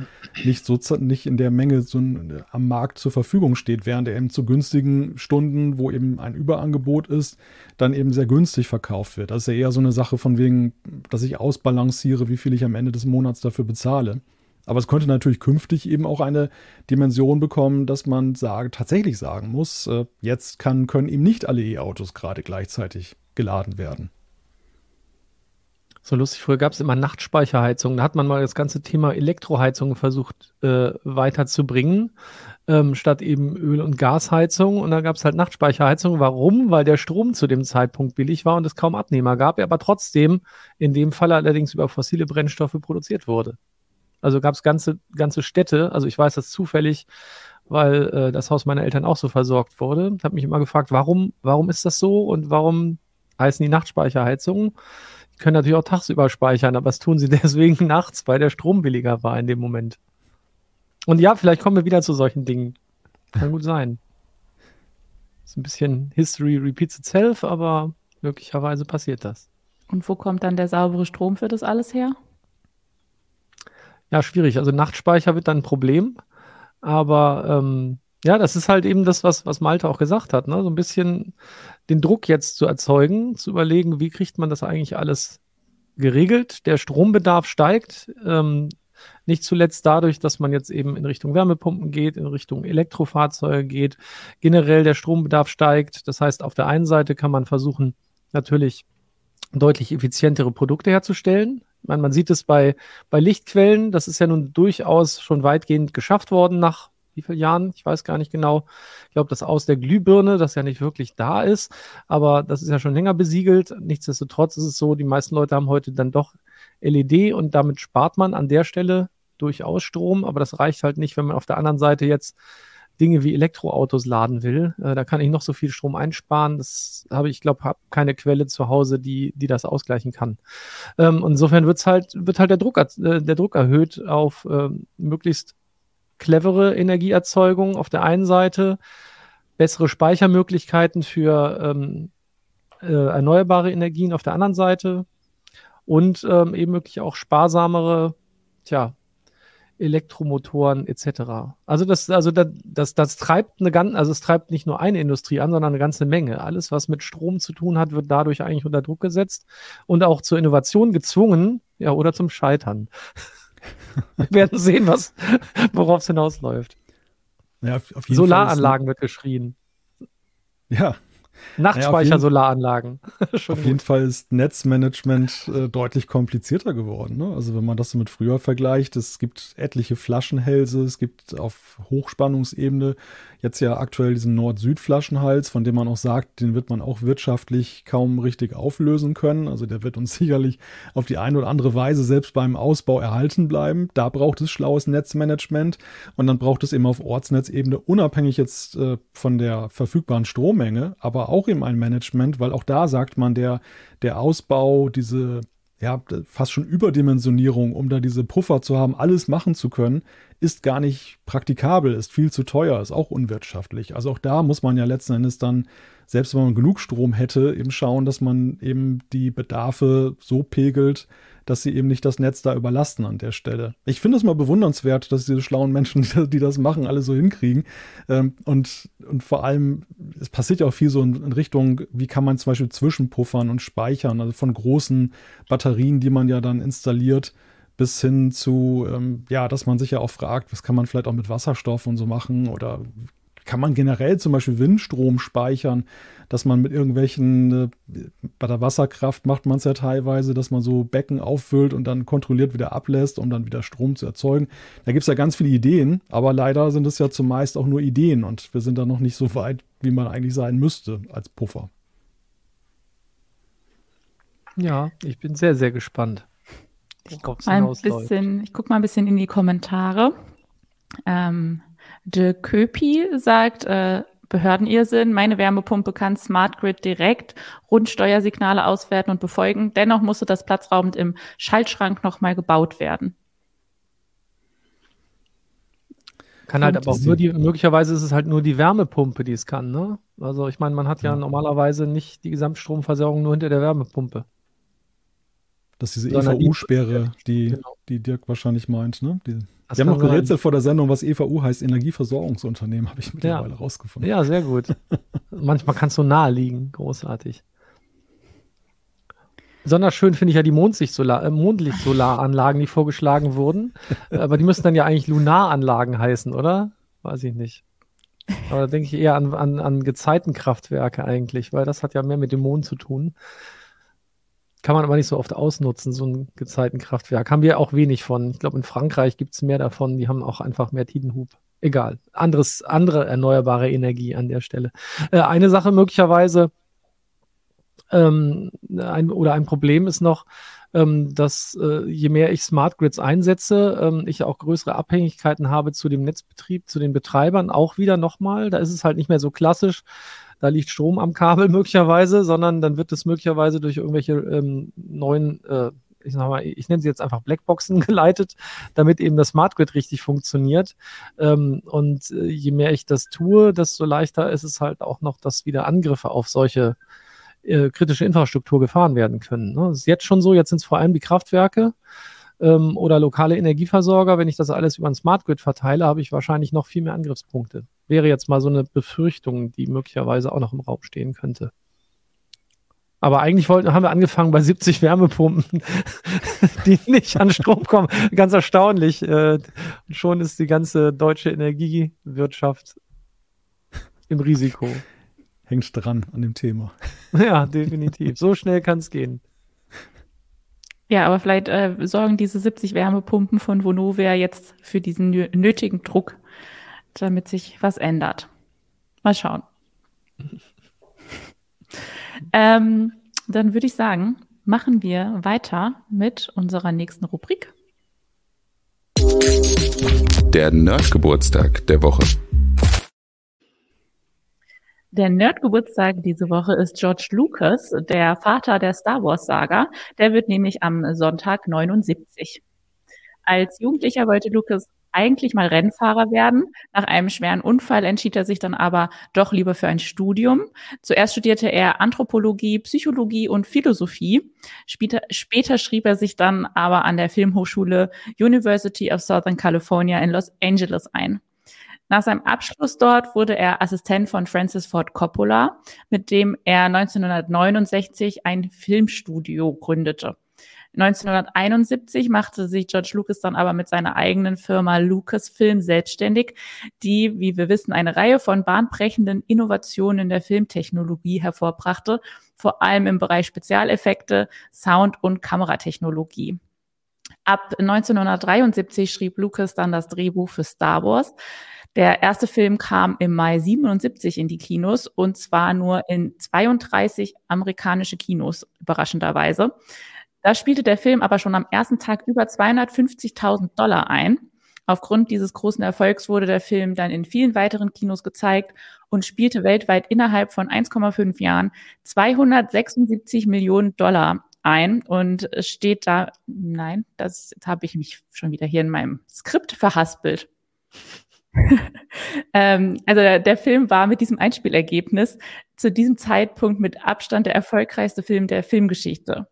nicht so nicht in der Menge so am Markt zur Verfügung steht, während er eben zu günstigen Stunden, wo eben ein Überangebot ist, dann eben sehr günstig verkauft wird. Das ist ja eher so eine Sache von wegen, dass ich ausbalanciere, wie viel ich am Ende des Monats dafür bezahle. Aber es könnte natürlich künftig eben auch eine Dimension bekommen, dass man sage, tatsächlich sagen muss, äh, jetzt kann, können eben nicht alle E-Autos gerade gleichzeitig geladen werden. So lustig, früher gab es immer Nachtspeicherheizungen. Da hat man mal das ganze Thema Elektroheizung versucht äh, weiterzubringen, ähm, statt eben Öl- und Gasheizung. Und da gab es halt Nachtspeicherheizung. Warum? Weil der Strom zu dem Zeitpunkt billig war und es kaum Abnehmer gab, er aber trotzdem in dem Fall allerdings über fossile Brennstoffe produziert wurde. Also gab es ganze, ganze Städte, also ich weiß das zufällig, weil äh, das Haus meiner Eltern auch so versorgt wurde. Ich habe mich immer gefragt, warum, warum ist das so und warum heißen die Nachtspeicherheizungen? Die können natürlich auch tagsüber speichern, aber das tun sie deswegen nachts, weil der Strom billiger war in dem Moment. Und ja, vielleicht kommen wir wieder zu solchen Dingen. Kann gut sein. Ist ein bisschen History repeats itself, aber möglicherweise passiert das. Und wo kommt dann der saubere Strom für das alles her? Ja, schwierig. Also Nachtspeicher wird dann ein Problem. Aber ähm, ja, das ist halt eben das, was, was Malte auch gesagt hat. Ne? So ein bisschen den Druck jetzt zu erzeugen, zu überlegen, wie kriegt man das eigentlich alles geregelt. Der Strombedarf steigt. Ähm, nicht zuletzt dadurch, dass man jetzt eben in Richtung Wärmepumpen geht, in Richtung Elektrofahrzeuge geht. Generell der Strombedarf steigt. Das heißt, auf der einen Seite kann man versuchen, natürlich deutlich effizientere Produkte herzustellen. Man, man sieht es bei, bei Lichtquellen, das ist ja nun durchaus schon weitgehend geschafft worden nach wie vielen Jahren? Ich weiß gar nicht genau. Ich glaube, das Aus der Glühbirne, das ja nicht wirklich da ist, aber das ist ja schon länger besiegelt. Nichtsdestotrotz ist es so, die meisten Leute haben heute dann doch LED und damit spart man an der Stelle durchaus Strom, aber das reicht halt nicht, wenn man auf der anderen Seite jetzt Dinge wie Elektroautos laden will. Äh, da kann ich noch so viel Strom einsparen. Das habe ich, glaube, habe keine Quelle zu Hause, die, die das ausgleichen kann. Ähm, insofern wird's halt, wird halt der Druck, äh, der Druck erhöht auf äh, möglichst clevere Energieerzeugung auf der einen Seite, bessere Speichermöglichkeiten für ähm, äh, erneuerbare Energien auf der anderen Seite und ähm, eben wirklich auch sparsamere, tja, Elektromotoren etc. Also das, also das, das, das treibt eine ganze, also es treibt nicht nur eine Industrie an, sondern eine ganze Menge. Alles, was mit Strom zu tun hat, wird dadurch eigentlich unter Druck gesetzt und auch zur Innovation gezwungen, ja, oder zum Scheitern. Wir werden sehen, was, worauf es hinausläuft. Ja, Solaranlagen wird geschrien. Ja, Nachtspeicher-Solaranlagen. auf jeden Fall ist Netzmanagement äh, deutlich komplizierter geworden. Ne? Also wenn man das mit früher vergleicht, es gibt etliche Flaschenhälse, es gibt auf Hochspannungsebene jetzt ja aktuell diesen Nord-Süd-Flaschenhals, von dem man auch sagt, den wird man auch wirtschaftlich kaum richtig auflösen können. Also der wird uns sicherlich auf die eine oder andere Weise selbst beim Ausbau erhalten bleiben. Da braucht es schlaues Netzmanagement und dann braucht es eben auf Ortsnetzebene unabhängig jetzt äh, von der verfügbaren Strommenge, aber auch eben ein Management, weil auch da sagt man, der, der Ausbau, diese ja, fast schon Überdimensionierung, um da diese Puffer zu haben, alles machen zu können, ist gar nicht praktikabel, ist viel zu teuer, ist auch unwirtschaftlich. Also auch da muss man ja letzten Endes dann, selbst wenn man genug Strom hätte, eben schauen, dass man eben die Bedarfe so pegelt, dass sie eben nicht das Netz da überlasten an der Stelle. Ich finde es mal bewundernswert, dass diese schlauen Menschen, die das machen, alle so hinkriegen. Ähm, und, und vor allem, es passiert ja auch viel so in, Richtung, wie kann man zum Beispiel zwischenpuffern und speichern, also von großen Batterien, die man ja dann installiert, bis hin zu, ähm, ja, dass man sich ja auch fragt, was kann man vielleicht auch mit Wasserstoff und so machen oder kann man generell zum Beispiel Windstrom speichern, dass man mit irgendwelchen, äh, bei der Wasserkraft macht man es ja teilweise, dass man so Becken auffüllt und dann kontrolliert wieder ablässt, um dann wieder Strom zu erzeugen. Da gibt es ja ganz viele Ideen, aber leider sind es ja zumeist auch nur Ideen und wir sind da noch nicht so weit, wie man eigentlich sein müsste als Puffer. Ja, ich bin sehr, sehr gespannt. Ich gucke mal, ein bisschen, guck mal ein bisschen in die Kommentare. Ähm, De Köpi sagt, äh, Behördenirrsinn. Meine Wärmepumpe kann Smart Grid direkt Rundsteuersignale auswerten und befolgen. Dennoch musste das platzraubend im Schaltschrank nochmal gebaut werden. Kann halt aber auch nur die, möglicherweise ist es halt nur die Wärmepumpe, die es kann, ne? Also ich meine, man hat ja, ja normalerweise nicht die Gesamtstromversorgung nur hinter der Wärmepumpe. Das ist diese EVU-Sperre, die, genau. die Dirk wahrscheinlich meint, ne? Die, wir haben noch gerätselt vor der Sendung, was EVU heißt, Energieversorgungsunternehmen, habe ich mittlerweile ja. rausgefunden. Ja, sehr gut. Manchmal kann es so nahe liegen, großartig. Besonders schön finde ich ja die Mondlicht-Solaranlagen, äh, Mondlicht die vorgeschlagen wurden. Aber die müssten dann ja eigentlich Lunaranlagen heißen, oder? Weiß ich nicht. Aber da denke ich eher an, an, an Gezeitenkraftwerke eigentlich, weil das hat ja mehr mit dem Mond zu tun. Kann man aber nicht so oft ausnutzen, so ein Gezeitenkraftwerk. Haben wir auch wenig von. Ich glaube, in Frankreich gibt es mehr davon. Die haben auch einfach mehr Tidenhub. Egal. Anderes, andere erneuerbare Energie an der Stelle. Äh, eine Sache möglicherweise, ähm, ein, oder ein Problem ist noch, ähm, dass äh, je mehr ich Smart Grids einsetze, ähm, ich auch größere Abhängigkeiten habe zu dem Netzbetrieb, zu den Betreibern auch wieder nochmal. Da ist es halt nicht mehr so klassisch, da liegt Strom am Kabel möglicherweise, sondern dann wird es möglicherweise durch irgendwelche ähm, neuen, äh, ich sag mal, ich nenne sie jetzt einfach Blackboxen geleitet, damit eben das Smart Grid richtig funktioniert. Ähm, und äh, je mehr ich das tue, desto leichter ist es halt auch noch, dass wieder Angriffe auf solche äh, kritische Infrastruktur gefahren werden können. Ne? Das ist jetzt schon so, jetzt sind es vor allem die Kraftwerke ähm, oder lokale Energieversorger. Wenn ich das alles über ein Smart Grid verteile, habe ich wahrscheinlich noch viel mehr Angriffspunkte. Wäre jetzt mal so eine Befürchtung, die möglicherweise auch noch im Raum stehen könnte. Aber eigentlich wollten, haben wir angefangen bei 70 Wärmepumpen, die nicht an Strom kommen. Ganz erstaunlich. Äh, und schon ist die ganze deutsche Energiewirtschaft im Risiko hängt dran an dem Thema. Ja, definitiv. So schnell kann es gehen. Ja, aber vielleicht äh, sorgen diese 70 Wärmepumpen von Vonovia jetzt für diesen nötigen Druck, damit sich was ändert. Mal schauen. ähm, dann würde ich sagen, machen wir weiter mit unserer nächsten Rubrik. Der Nerdgeburtstag der Woche. Der Nerdgeburtstag diese Woche ist George Lucas, der Vater der Star Wars Saga. Der wird nämlich am Sonntag 79. Als Jugendlicher wollte Lucas eigentlich mal Rennfahrer werden. Nach einem schweren Unfall entschied er sich dann aber doch lieber für ein Studium. Zuerst studierte er Anthropologie, Psychologie und Philosophie. Später, später schrieb er sich dann aber an der Filmhochschule University of Southern California in Los Angeles ein. Nach seinem Abschluss dort wurde er Assistent von Francis Ford Coppola, mit dem er 1969 ein Filmstudio gründete. 1971 machte sich George Lucas dann aber mit seiner eigenen Firma Lucasfilm selbstständig, die, wie wir wissen, eine Reihe von bahnbrechenden Innovationen in der Filmtechnologie hervorbrachte, vor allem im Bereich Spezialeffekte, Sound- und Kameratechnologie. Ab 1973 schrieb Lucas dann das Drehbuch für Star Wars. Der erste Film kam im Mai 77 in die Kinos und zwar nur in 32 amerikanische Kinos, überraschenderweise. Da spielte der Film aber schon am ersten Tag über 250.000 Dollar ein. Aufgrund dieses großen Erfolgs wurde der Film dann in vielen weiteren Kinos gezeigt und spielte weltweit innerhalb von 1,5 Jahren 276 Millionen Dollar ein und steht da, nein, das habe ich mich schon wieder hier in meinem Skript verhaspelt. ähm, also der, der, Film war mit diesem Einspielergebnis zu diesem Zeitpunkt mit Abstand der erfolgreichste Film der Filmgeschichte.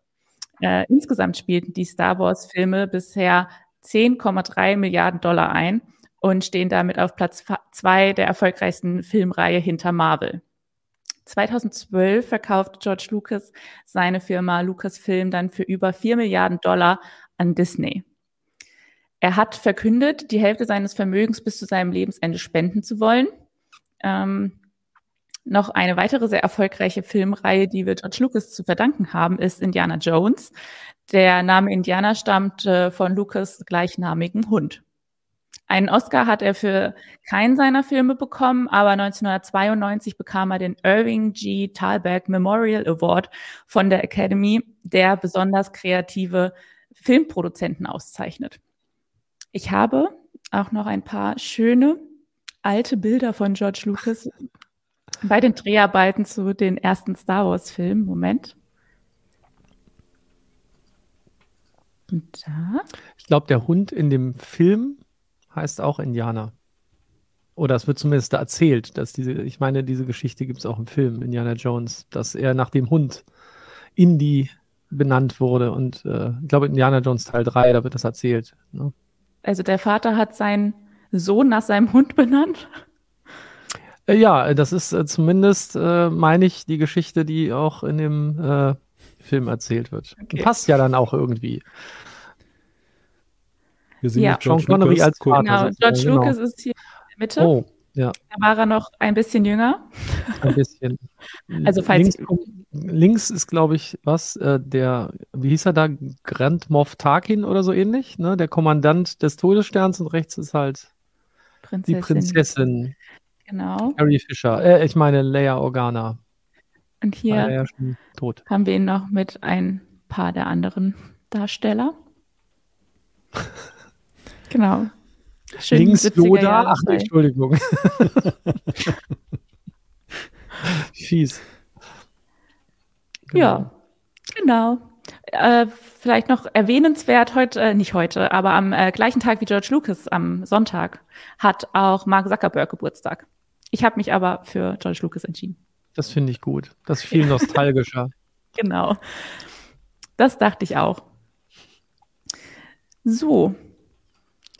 Äh, insgesamt spielten die Star Wars-Filme bisher 10,3 Milliarden Dollar ein und stehen damit auf Platz zwei der erfolgreichsten Filmreihe hinter Marvel. 2012 verkaufte George Lucas seine Firma Lucasfilm dann für über 4 Milliarden Dollar an Disney. Er hat verkündet, die Hälfte seines Vermögens bis zu seinem Lebensende spenden zu wollen. Ähm, noch eine weitere sehr erfolgreiche Filmreihe, die wir George Lucas zu verdanken haben, ist Indiana Jones. Der Name Indiana stammt äh, von Lucas gleichnamigen Hund. Einen Oscar hat er für keinen seiner Filme bekommen, aber 1992 bekam er den Irving G. Thalberg Memorial Award von der Academy, der besonders kreative Filmproduzenten auszeichnet. Ich habe auch noch ein paar schöne alte Bilder von George Lucas bei den Dreharbeiten zu den ersten Star Wars-Filmen. Moment. Und da? Ich glaube, der Hund in dem Film heißt auch Indianer. Oder es wird zumindest da erzählt, dass diese, ich meine, diese Geschichte gibt es auch im Film, Indiana Jones, dass er nach dem Hund Indy benannt wurde. Und äh, ich glaube, Indiana Jones Teil 3, da wird das erzählt. Ne? Also der Vater hat seinen Sohn nach seinem Hund benannt? Äh, ja, das ist äh, zumindest, äh, meine ich, die Geschichte, die auch in dem äh, Film erzählt wird. Okay. Passt ja dann auch irgendwie. Wir sehen ja. Sean Connery als Vater. Genau, George genau. Lucas ist hier in der Mitte. Oh, ja. Da war er noch ein bisschen jünger. Ein bisschen. also falls links, links ist, glaube ich, was, äh, der, wie hieß er da, Grand Moff Tarkin oder so ähnlich, ne? Der Kommandant des Todessterns und rechts ist halt Prinzessin. die Prinzessin. Genau. Carrie Fisher. Äh, ich meine Leia Organa. Und hier ja haben wir ihn noch mit ein paar der anderen Darsteller. genau. Schön Links Yoda. Ach, Entschuldigung. Fies. Genau. Ja, genau. Äh, vielleicht noch erwähnenswert heute, äh, nicht heute, aber am äh, gleichen Tag wie George Lucas am Sonntag hat auch Mark Zuckerberg Geburtstag. Ich habe mich aber für George Lucas entschieden. Das finde ich gut. Das ist viel nostalgischer. genau. Das dachte ich auch. So,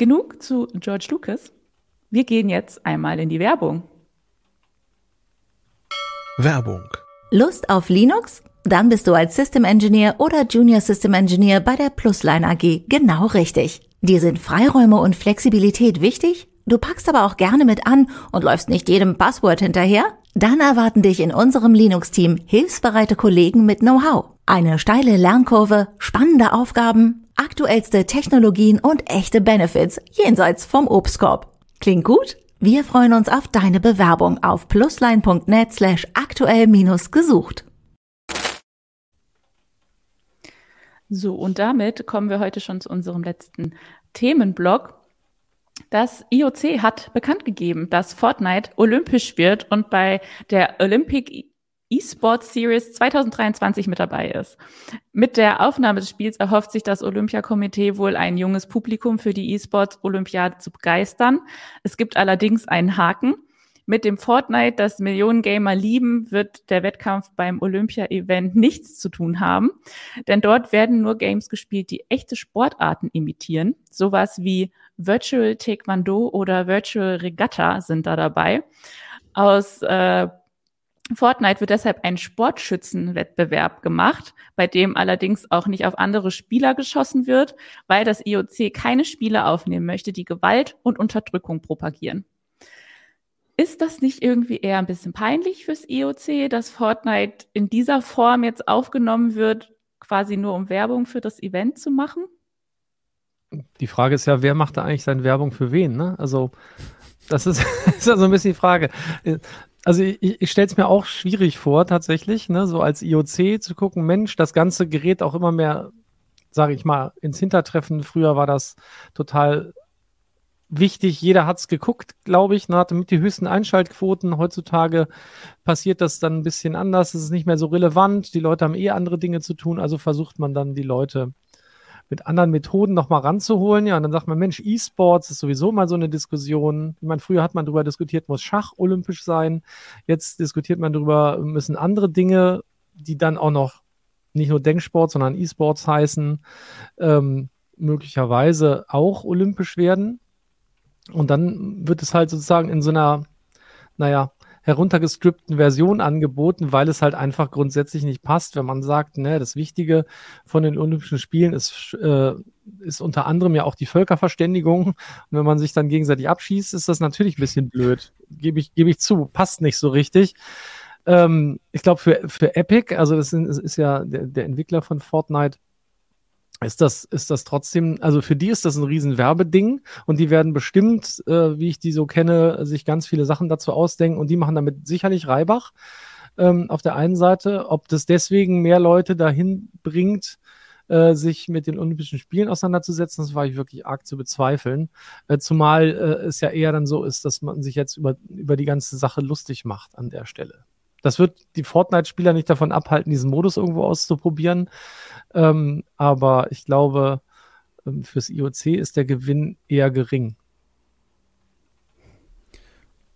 genug zu George Lucas. Wir gehen jetzt einmal in die Werbung. Werbung. Lust auf Linux? Dann bist du als System Engineer oder Junior System Engineer bei der Plusline AG genau richtig. Dir sind Freiräume und Flexibilität wichtig? Du packst aber auch gerne mit an und läufst nicht jedem Passwort hinterher? Dann erwarten dich in unserem Linux-Team hilfsbereite Kollegen mit Know-how. Eine steile Lernkurve, spannende Aufgaben, aktuellste Technologien und echte Benefits jenseits vom Obstkorb. Klingt gut? Wir freuen uns auf deine Bewerbung auf plusline.net slash aktuell gesucht. So, und damit kommen wir heute schon zu unserem letzten Themenblock. Das IOC hat bekannt gegeben, dass Fortnite olympisch wird und bei der Olympic eSports Series 2023 mit dabei ist. Mit der Aufnahme des Spiels erhofft sich das Olympiakomitee wohl ein junges Publikum für die eSports Olympiade zu begeistern. Es gibt allerdings einen Haken. Mit dem Fortnite, das Millionen Gamer lieben, wird der Wettkampf beim Olympia-Event nichts zu tun haben. Denn dort werden nur Games gespielt, die echte Sportarten imitieren. Sowas wie Virtual Taekwondo oder Virtual Regatta sind da dabei. Aus äh, Fortnite wird deshalb ein Sportschützenwettbewerb gemacht, bei dem allerdings auch nicht auf andere Spieler geschossen wird, weil das IOC keine Spiele aufnehmen möchte, die Gewalt und Unterdrückung propagieren. Ist das nicht irgendwie eher ein bisschen peinlich fürs IOC, dass Fortnite in dieser Form jetzt aufgenommen wird, quasi nur um Werbung für das Event zu machen? Die Frage ist ja, wer macht da eigentlich seine Werbung für wen? Ne? Also, das ist, ist ja so ein bisschen die Frage. Also, ich, ich stelle es mir auch schwierig vor, tatsächlich, ne? so als IOC zu gucken, Mensch, das ganze gerät auch immer mehr, sage ich mal, ins Hintertreffen. Früher war das total wichtig. Jeder hat es geguckt, glaube ich, ne, hatte mit die höchsten Einschaltquoten. Heutzutage passiert das dann ein bisschen anders. Es ist nicht mehr so relevant. Die Leute haben eh andere Dinge zu tun. Also versucht man dann die Leute mit anderen Methoden nochmal ranzuholen. Ja, und dann sagt man, Mensch, E-Sports ist sowieso mal so eine Diskussion. Ich meine, früher hat man darüber diskutiert, muss Schach olympisch sein. Jetzt diskutiert man darüber, müssen andere Dinge, die dann auch noch nicht nur Denksport, sondern E-Sports heißen, ähm, möglicherweise auch olympisch werden. Und dann wird es halt sozusagen in so einer, naja, heruntergestrippten Version angeboten, weil es halt einfach grundsätzlich nicht passt, wenn man sagt, ne, das Wichtige von den Olympischen Spielen ist, äh, ist unter anderem ja auch die Völkerverständigung. Und wenn man sich dann gegenseitig abschießt, ist das natürlich ein bisschen blöd. Gebe ich, gebe ich zu, passt nicht so richtig. Ähm, ich glaube, für, für Epic, also das ist, ist ja der, der Entwickler von Fortnite, ist das, ist das trotzdem, also für die ist das ein riesen Werbeding und die werden bestimmt, äh, wie ich die so kenne, sich ganz viele Sachen dazu ausdenken und die machen damit sicherlich Reibach ähm, auf der einen Seite. Ob das deswegen mehr Leute dahin bringt, äh, sich mit den Olympischen Spielen auseinanderzusetzen. Das war ich wirklich arg zu bezweifeln. Äh, zumal äh, es ja eher dann so ist, dass man sich jetzt über, über die ganze Sache lustig macht an der Stelle. Das wird die Fortnite-Spieler nicht davon abhalten, diesen Modus irgendwo auszuprobieren. Ähm, aber ich glaube, ähm, fürs IOC ist der Gewinn eher gering.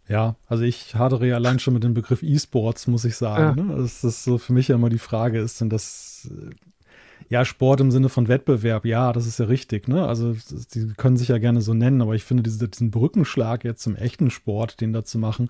Ja, also ich hadere ja allein schon mit dem Begriff E-Sports, muss ich sagen. Ja. Ne? Das ist so für mich ja immer die Frage, ist denn das äh, ja Sport im Sinne von Wettbewerb? Ja, das ist ja richtig. Ne? Also die können sich ja gerne so nennen, aber ich finde diese, diesen Brückenschlag jetzt zum echten Sport, den da zu machen,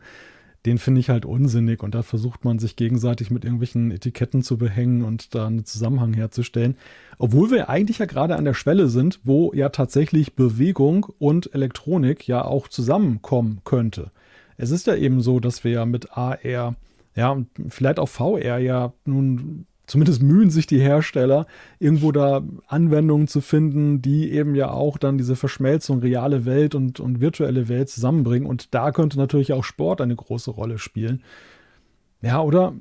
den finde ich halt unsinnig und da versucht man sich gegenseitig mit irgendwelchen Etiketten zu behängen und da einen Zusammenhang herzustellen. Obwohl wir eigentlich ja gerade an der Schwelle sind, wo ja tatsächlich Bewegung und Elektronik ja auch zusammenkommen könnte. Es ist ja eben so, dass wir ja mit AR, ja, und vielleicht auch VR ja nun zumindest mühen sich die Hersteller, irgendwo da Anwendungen zu finden, die eben ja auch dann diese Verschmelzung reale Welt und, und virtuelle Welt zusammenbringen. Und da könnte natürlich auch Sport eine große Rolle spielen. Ja, oder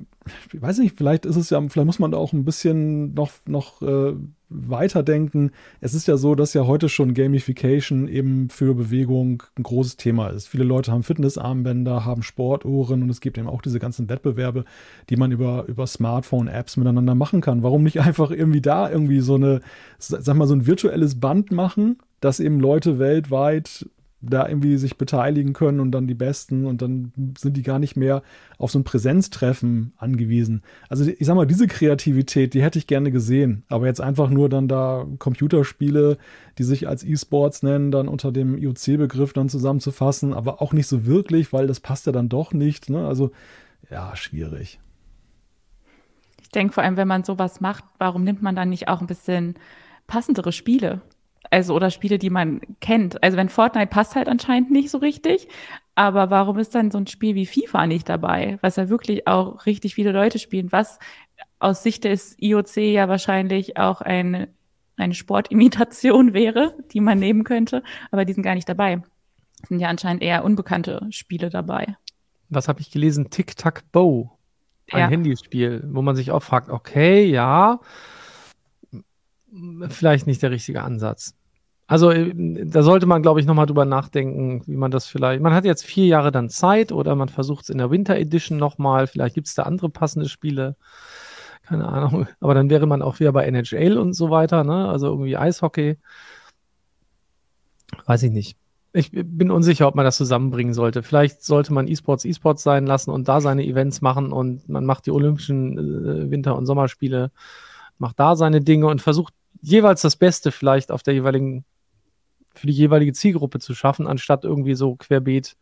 ich weiß nicht, vielleicht ist es ja, vielleicht muss man da auch ein bisschen noch, noch äh, weiterdenken. Es ist ja so, dass ja heute schon Gamification eben für Bewegung ein großes Thema ist. Viele Leute haben Fitnessarmbänder, haben Sportuhren und es gibt eben auch diese ganzen Wettbewerbe, die man über, über Smartphone-Apps miteinander machen kann. Warum nicht einfach irgendwie da irgendwie so eine, sag mal, so ein virtuelles Band machen, das eben Leute weltweit da irgendwie sich beteiligen können und dann die Besten und dann sind die gar nicht mehr auf so ein Präsenztreffen angewiesen. Also ich sag mal, diese Kreativität, die hätte ich gerne gesehen, aber jetzt einfach nur dann da Computerspiele, die sich als E-Sports nennen, dann unter dem IOC-Begriff dann zusammenzufassen, aber auch nicht so wirklich, weil das passt ja dann doch nicht. Ne? Also ja, schwierig. Ich denke vor allem, wenn man sowas macht, warum nimmt man dann nicht auch ein bisschen passendere Spiele? Also, oder Spiele, die man kennt. Also, wenn Fortnite passt halt anscheinend nicht so richtig. Aber warum ist dann so ein Spiel wie FIFA nicht dabei? Was ja wirklich auch richtig viele Leute spielen, was aus Sicht des IOC ja wahrscheinlich auch eine, eine Sportimitation wäre, die man nehmen könnte. Aber die sind gar nicht dabei. Es sind ja anscheinend eher unbekannte Spiele dabei. Was habe ich gelesen? Tic-Tac-Bow. Ein ja. Handyspiel, wo man sich auch fragt, okay, ja, vielleicht nicht der richtige Ansatz. Also äh, da sollte man, glaube ich, nochmal drüber nachdenken, wie man das vielleicht. Man hat jetzt vier Jahre dann Zeit oder man versucht es in der Winter Edition nochmal. Vielleicht gibt es da andere passende Spiele. Keine Ahnung. Aber dann wäre man auch wieder bei NHL und so weiter, ne? Also irgendwie Eishockey. Weiß ich nicht. Ich bin unsicher, ob man das zusammenbringen sollte. Vielleicht sollte man E-Sports E-Sports sein lassen und da seine Events machen und man macht die Olympischen äh, Winter- und Sommerspiele, macht da seine Dinge und versucht jeweils das Beste vielleicht auf der jeweiligen, für die jeweilige Zielgruppe zu schaffen, anstatt irgendwie so querbeet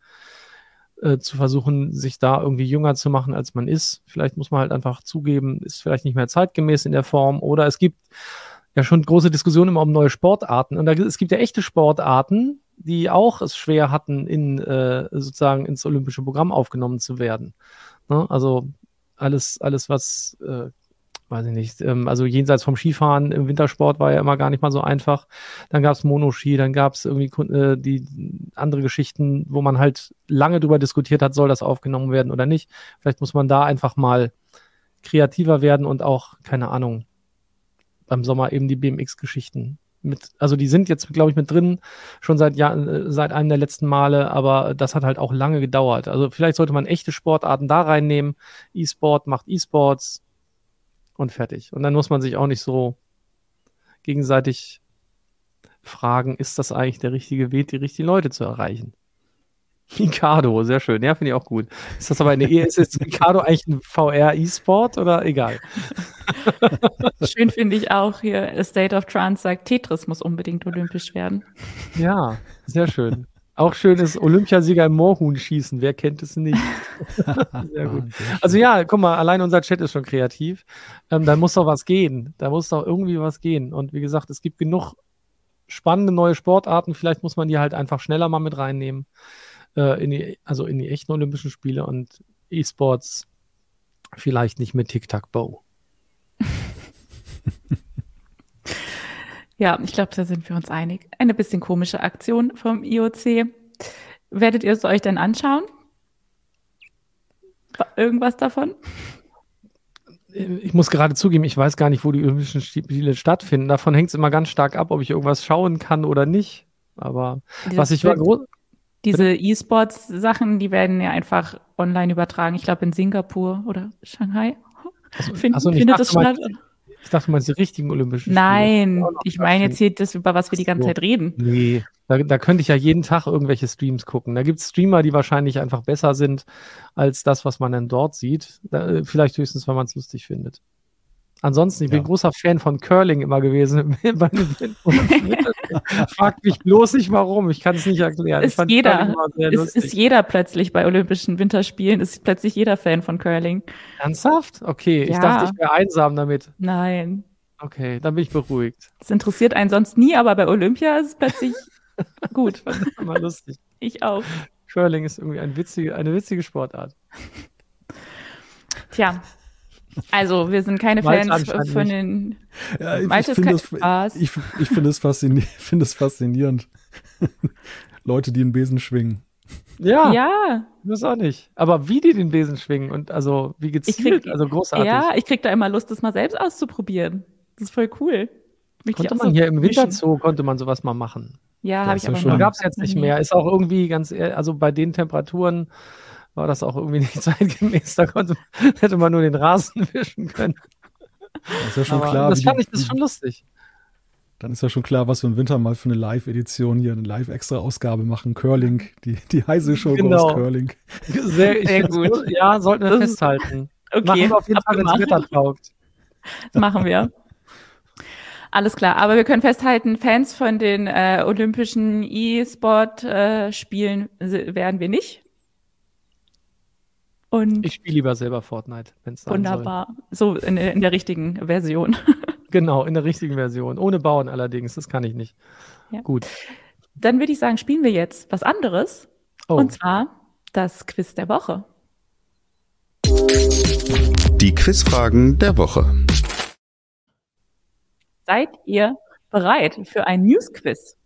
äh, zu versuchen, sich da irgendwie jünger zu machen, als man ist. Vielleicht muss man halt einfach zugeben, ist vielleicht nicht mehr zeitgemäß in der Form oder es gibt ja schon große Diskussionen immer um neue Sportarten und da, es gibt ja echte Sportarten, die auch es schwer hatten, in äh, sozusagen ins olympische Programm aufgenommen zu werden. Ne? Also alles, alles, was äh, weiß ich nicht, ähm, also jenseits vom Skifahren im Wintersport war ja immer gar nicht mal so einfach. Dann gab es Monoski, dann gab es irgendwie äh, die andere Geschichten, wo man halt lange drüber diskutiert hat, soll das aufgenommen werden oder nicht. Vielleicht muss man da einfach mal kreativer werden und auch, keine Ahnung, beim Sommer eben die BMX-Geschichten mit, also die sind jetzt, glaube ich, mit drin, schon seit Jahren, äh, seit einem der letzten Male, aber das hat halt auch lange gedauert. Also vielleicht sollte man echte Sportarten da reinnehmen. E-Sport macht E-Sports, und fertig. Und dann muss man sich auch nicht so gegenseitig fragen, ist das eigentlich der richtige Weg, die richtigen Leute zu erreichen? Mikado, sehr schön. Ja, finde ich auch gut. Ist das aber eine e ist jetzt Mikado eigentlich ein VR-E-Sport oder egal? Schön finde ich auch hier, State of Trance sagt, Tetris muss unbedingt olympisch werden. Ja, sehr schön. Auch schön ist Olympiasieger im Moorhuhn schießen. Wer kennt es nicht? Sehr gut. Also ja, guck mal, allein unser Chat ist schon kreativ. Ähm, da muss doch was gehen. Da muss doch irgendwie was gehen. Und wie gesagt, es gibt genug spannende neue Sportarten. Vielleicht muss man die halt einfach schneller mal mit reinnehmen. Äh, in die, also in die echten Olympischen Spiele und E-Sports vielleicht nicht mit Tic-Tac-Bow. Ja, ich glaube, da sind wir uns einig. Eine bisschen komische Aktion vom IOC. Werdet ihr es euch denn anschauen? Irgendwas davon? ich muss gerade zugeben, ich weiß gar nicht, wo die Olympischen Spiele stattfinden. Davon hängt es immer ganz stark ab, ob ich irgendwas schauen kann oder nicht. Aber Dieses was ich war groß. Diese E-Sports-Sachen, die werden ja einfach online übertragen. Ich glaube in Singapur oder Shanghai. Find, achso, ich findet das statt? Ich dachte, meinst die richtigen Olympischen Spiele. Nein, ich meine jetzt hier das, über was wir die ganze. Zeit reden. Nee, da, da könnte ich ja jeden Tag irgendwelche Streams gucken. Da gibt es Streamer, die wahrscheinlich einfach besser sind als das, was man dann dort sieht. Da, äh, vielleicht höchstens, wenn man es lustig findet. Ansonsten, ich bin Ja. großer Fan von Curling immer gewesen. Fragt mich bloß nicht warum, ich kann es nicht erklären. ich Ist fand jeder, ist, ist jeder plötzlich bei Olympischen Winterspielen, ist plötzlich jeder Fan von Curling. Ernsthaft? Okay, ich Ja. dachte, ich wäre einsam damit. Nein, Okay, dann bin ich beruhigt. das interessiert einen sonst nie, aber bei Olympia ist es plötzlich gut. Immer lustig. Ich auch. Curling ist irgendwie ein witzige, eine witzige Sportart. Tja. Also, wir sind keine Fans von den. Ja, ich, Malte ich ist finde es, Spaß. ich, ich finde es, faszini finde es faszinierend. Leute, die einen Besen schwingen. Ja, Ja, ich weiß auch nicht. Aber wie die den Besen schwingen und also wie gezielt, krieg- also großartig. ja, ich krieg da immer Lust, das mal selbst auszuprobieren. Das ist voll cool. Möchte ich Konnte auch man so hier im. Winterzoo, konnte man sowas mal machen. Ja, habe ich aber schon- gab es jetzt nicht mehr. Ist auch irgendwie ganz, also bei den Temperaturen war das auch irgendwie nicht zeitgemäß. Da konnte, hätte man nur den Rasen wischen können. Das ist ja schon Aber klar. das fand ich das ist schon lustig. Dann ist ja schon klar, was wir im Winter mal für eine Live-Edition hier, eine Live-Extra-Ausgabe machen. Curling, die, die heiße Show Genau. goes Curling. Sehr, Sehr gut. Ja, sollten wir Das festhalten. Okay, Machen wir auf jeden Fall, wenn es. Wetter taugt. Das machen wir. Alles klar, aber wir können festhalten, Fans von den äh, olympischen E-Sport-Spielen werden wir nicht. Und Ich spiele lieber selber Fortnite, wenn es sein wunderbar. So in, in der richtigen Version. soll. Genau, in der richtigen Version. Ohne Bauen allerdings, das kann ich nicht. Ja. Gut. Dann würde ich sagen, spielen wir jetzt was anderes. Oh, Und zwar das Quiz der Woche. Die Quizfragen der Woche. Seid ihr bereit für ein News-Quiz?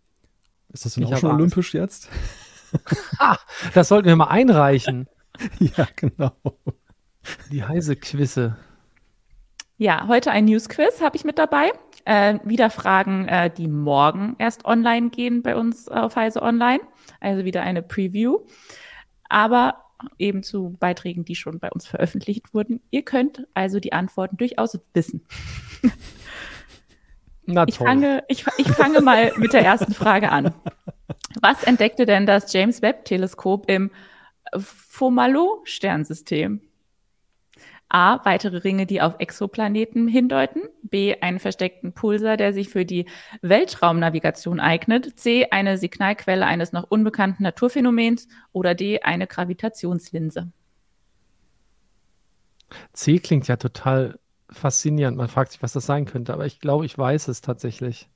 Ist das denn Ich auch schon Angst. olympisch jetzt? das sollten wir mal einreichen. ja, genau. Die heiße Quizze. Ja, heute ein News-Quiz habe ich mit dabei. Äh, wieder Fragen, äh, die morgen erst online gehen bei uns auf Heise Online. Also wieder eine Preview. Aber eben zu Beiträgen, die schon bei uns veröffentlicht wurden. Ihr könnt also die Antworten durchaus wissen. Na Ich toll. fange, ich, ich fange mal mit der ersten Frage an. Was entdeckte denn das James Webb Teleskop im Fomalhaut-Sternsystem? A. Weitere Ringe, die auf Exoplaneten hindeuten. B. Einen versteckten Pulsar, der sich für die Weltraumnavigation eignet. C. Eine Signalquelle eines noch unbekannten Naturphänomens. Oder D. Eine Gravitationslinse. C klingt ja total faszinierend. Man fragt sich, was das sein könnte, aber ich glaube, ich weiß es tatsächlich.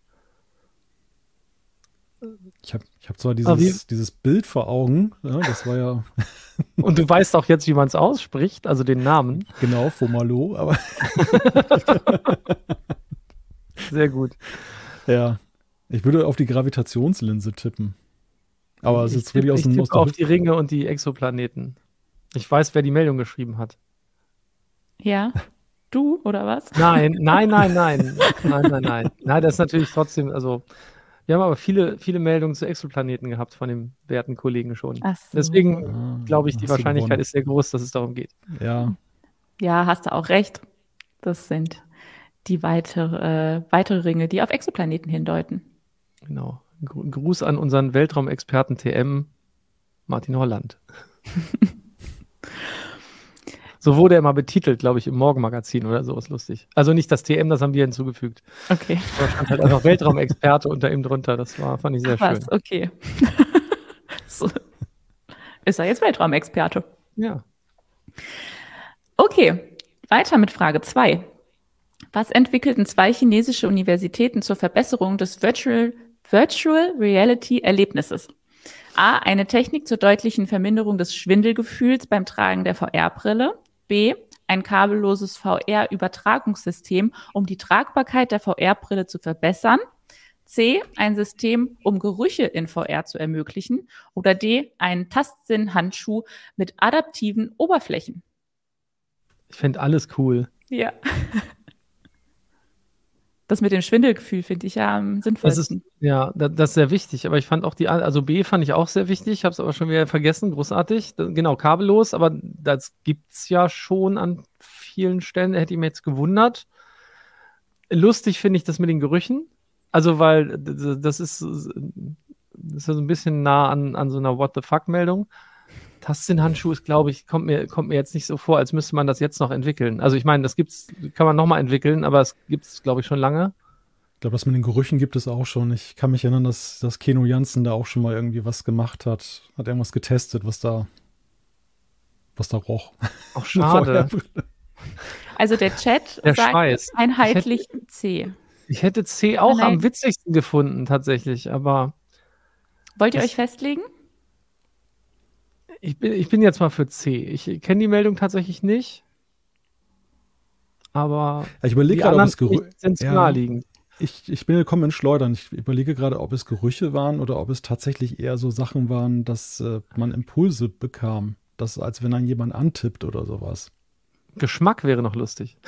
Ich habe ich hab zwar dieses, dieses Bild vor Augen, ja, das war ja Und du weißt auch jetzt, wie man es ausspricht, also den Namen. genau Fomalo, aber Sehr gut. ja, ich würde auf die Gravitationslinse tippen. Aber es ich ist wirklich aus ich dem tippe aus der auf die Ringe und die Exoplaneten. Ich weiß, wer die Meldung geschrieben hat. Ja? Du oder was? Nein, nein, nein, nein. Nein, nein, nein. Nein, das ist natürlich trotzdem, also wir haben aber viele, viele Meldungen zu Exoplaneten gehabt von dem werten Kollegen schon. Ach so. Deswegen Ah, glaube ich, die Wahrscheinlichkeit gewonnen. ist sehr groß, dass es darum geht. Ja, Ja, hast du auch recht. Das sind die weitere, äh, weitere Ringe, die auf Exoplaneten hindeuten. Genau. Gru- Gruß an unseren Weltraumexperten TM, Martin Holland. so wurde er mal betitelt, glaube ich, im Morgenmagazin oder so, ist lustig. Also nicht das TM, das haben wir hinzugefügt. Okay. Da stand halt einfach Weltraumexperte unter ihm drunter. Das war, fand ich sehr Ach schön. was, okay. so. Ist er jetzt Weltraumexperte? Ja. Okay, weiter mit Frage 2. Was entwickelten zwei chinesische Universitäten zur Verbesserung des Virtual, Virtual Reality Erlebnisses? A. Eine Technik zur deutlichen Verminderung des Schwindelgefühls beim Tragen der VR-Brille. B. Ein kabelloses VR-Übertragungssystem, um die Tragbarkeit der VR-Brille zu verbessern. C. Ein System, um Gerüche in VR zu ermöglichen. Oder D. Ein Tastsinn-Handschuh mit adaptiven Oberflächen. Ich fände alles cool. Ja. Das mit dem Schwindelgefühl finde ich ja am sinnvollsten. ist, ja, da- das ist sehr wichtig. Aber ich fand auch die, also B fand ich auch sehr wichtig, habe es aber schon wieder vergessen, großartig. Genau, kabellos, aber das gibt es ja schon an vielen Stellen, hätte ich mir jetzt gewundert. Lustig finde ich das mit den Gerüchen. Also, weil das ist, das ist so ein bisschen nah an, an so einer What the fuck-Meldung. Tastsinn-Handschuh ist, glaube ich, kommt mir, kommt mir jetzt nicht so vor, als müsste man das jetzt noch entwickeln. Also ich meine, das gibt's, kann man nochmal entwickeln, aber es gibt es, glaube ich, schon lange. Ich glaube, das mit den Gerüchen gibt es auch schon. Ich kann mich erinnern, dass, dass Keno Jansen da auch schon mal irgendwie was gemacht hat. Hat irgendwas getestet, was da, was da roch. Auch schade. Also der Chat Der sagt Schweiß. einheitlich C. Ich hätte C auch Nein. am witzigsten gefunden, tatsächlich, aber Wollt ihr euch festlegen? Ich bin, ich bin jetzt mal für C. Ich kenne die Meldung tatsächlich nicht. Aber Ja, ich überlege gerade, ob es sind zu Ja. naheliegend. Ich, ich bin gekommen in Schleudern. Ich überlege gerade, ob es Gerüche waren oder ob es tatsächlich eher so Sachen waren, dass äh, man Impulse bekam. Das, als wenn einen jemand antippt oder sowas. Geschmack wäre noch lustig.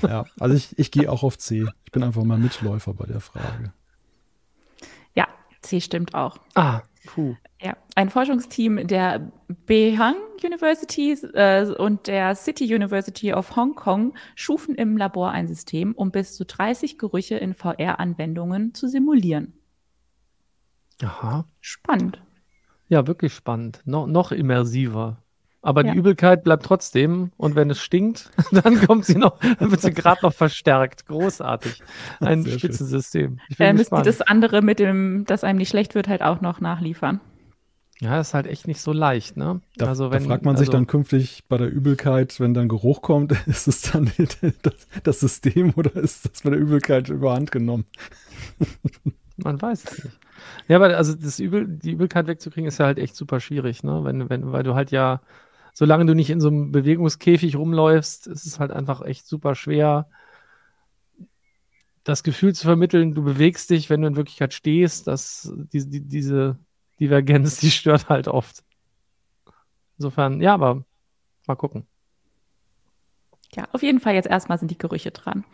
Ja, also ich, ich gehe auch auf C. Ich bin einfach mal Mitläufer bei der Frage. Ja, C stimmt auch. Ah, puh. Ja, ein Forschungsteam der Behang University äh, und der City University of Hong Kong schufen im Labor ein System, um bis zu 30 Gerüche in VR-Anwendungen zu simulieren. Aha. Spannend. Ja, wirklich spannend. No, noch immersiver. Aber Ja. die Übelkeit bleibt trotzdem. Und wenn es stinkt, dann kommt sie noch, dann wird sie gerade noch verstärkt. Großartig. Ein Sehr. Spitzensystem. Ich bin Äh, müsst ihr gespannt. das andere mit dem, dass einem nicht schlecht wird, halt auch noch nachliefern. Ja, ist halt echt nicht so leicht, ne? Da, also da fragt man sich dann künftig bei der Übelkeit, wenn dann Geruch kommt, ist es dann das, das System oder ist das bei der Übelkeit überhand genommen? Man weiß es nicht. Ja, aber also das Übel, die Übelkeit wegzukriegen ist ja halt echt super schwierig, ne? Wenn, wenn, weil du halt ja, solange du nicht in so einem Bewegungskäfig rumläufst, ist es halt einfach echt super schwer, das Gefühl zu vermitteln, du bewegst dich, wenn du in Wirklichkeit stehst, dass die, die, diese Divergenz, die stört halt oft. Insofern, ja, aber mal gucken. Ja, auf jeden Fall jetzt erstmal sind die Gerüche dran.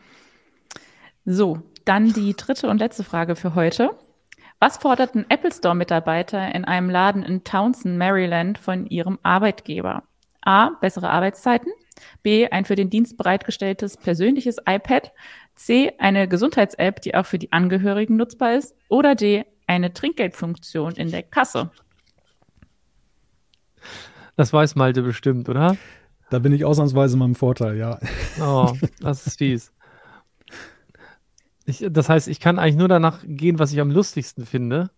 So, dann die dritte und letzte Frage für heute. Was forderten Apple Store-Mitarbeiter in einem Laden in Townsend, Maryland von ihrem Arbeitgeber? A. Bessere Arbeitszeiten. B. Ein für den Dienst bereitgestelltes persönliches iPad. C. Eine Gesundheits-App, die auch für die Angehörigen nutzbar ist. Oder D. Eine Trinkgeldfunktion in der Kasse. Das weiß Malte bestimmt, oder? Da bin ich ausnahmsweise mal im Vorteil, ja. Oh, das ist fies. Ich, das heißt, ich kann eigentlich nur danach gehen, was ich am lustigsten finde.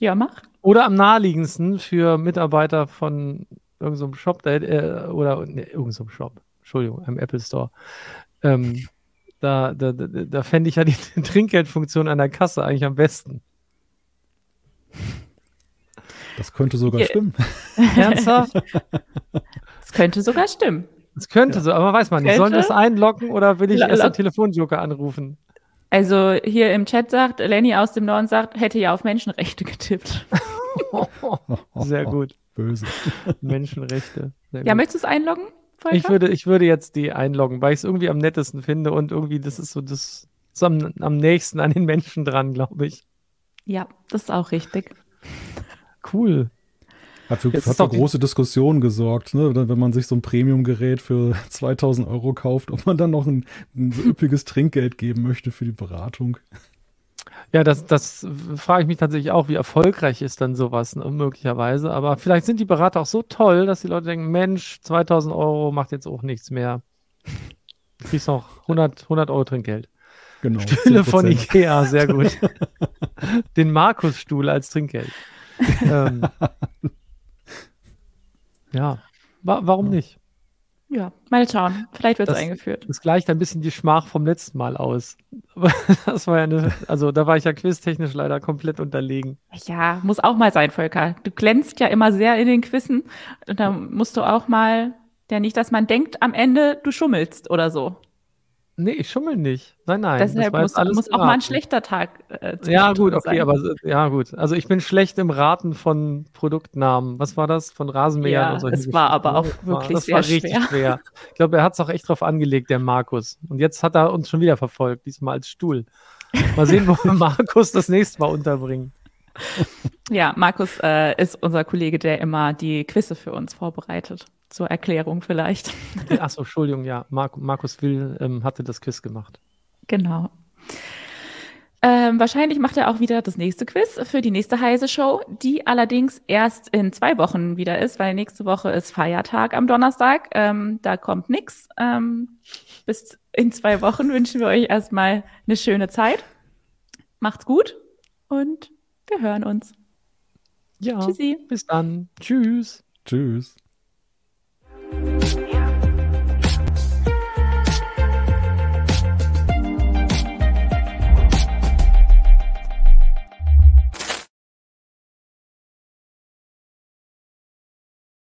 Ja, mach. Oder am naheliegendsten für Mitarbeiter von irgendeinem Shop, der, äh, oder ne, irgendeinem Shop, Entschuldigung, einem Apple Store. Ähm, da da, da, da fände ich ja die Trinkgeldfunktion an der Kasse eigentlich am besten. Das könnte sogar Hier- stimmen. Ernsthaft? Das könnte sogar stimmen. Das könnte so, aber weiß man nicht. Sollen das einloggen oder will ich La- erst den Telefonjoker anrufen? Also hier im Chat sagt, Lenny aus dem Norden sagt, hätte ja auf Menschenrechte getippt. Sehr gut. Böse. Menschenrechte. Sehr Ja, gut. möchtest du es einloggen? Volker? Ich würde, ich würde jetzt die einloggen, weil ich es irgendwie am nettesten finde und irgendwie, das ist so das ist am, am nächsten an den Menschen dran, glaube ich. Ja, das ist auch richtig. Cool. Hat für, Jetzt hat für große Diskussionen gesorgt, ne? Wenn man sich so ein Premium-Gerät für 2000 Euro kauft, ob man dann noch ein, ein üppiges Trinkgeld geben möchte für die Beratung. Ja, das, das frage ich mich tatsächlich auch, wie erfolgreich ist dann sowas ne, möglicherweise. Aber vielleicht sind die Berater auch so toll, dass die Leute denken, Mensch, 2000 Euro macht jetzt auch nichts mehr. Du kriegst noch 100, 100 Euro Trinkgeld. Genau. Stühle von 10%. Ikea, sehr gut. Den Markus-Stuhl als Trinkgeld. ähm, ja, wa warum nicht? Ja, mal schauen. Vielleicht wird es eingeführt. Das gleicht ein bisschen die Schmach vom letzten Mal aus. Aber das war ja eine, also da war ich ja quiztechnisch leider komplett unterlegen. Ja, muss auch mal sein, Volker. Du glänzt ja immer sehr in den Quizzen. Und da musst du auch mal, ja nicht, dass man denkt am Ende, du schummelst oder so. Nee, ich schummel nicht. Nein, nein. Deshalb muss, muss auch mal ein schlechter Tag äh, Ja, gut, okay, sein. aber ja, gut. Also ich bin schlecht im Raten von Produktnamen. Was war das? Von Rasenmähern ja, und so. Es war aber auch das wirklich war, das sehr war richtig schwer. schwer. Ich glaube, er hat es auch echt drauf angelegt, der Markus. Und jetzt hat er uns schon wieder verfolgt, diesmal als Stuhl. Mal sehen, wo wir Markus das nächste Mal unterbringen. Ja, Markus äh, ist unser Kollege, der immer die Quizze für uns vorbereitet zur Erklärung vielleicht. Achso, Entschuldigung, ja. Mark, Markus Will ähm, hatte das Quiz gemacht. Genau. Ähm, wahrscheinlich macht er auch wieder das nächste Quiz für die nächste Heise Show, die allerdings erst in zwei Wochen wieder ist, weil nächste Woche ist Feiertag am Donnerstag. Ähm, da kommt nichts. Ähm, bis in zwei Wochen wünschen wir euch erstmal eine schöne Zeit. Macht's gut und wir hören uns. Ja, Tschüssi. bis dann. Tschüss. Tschüss. you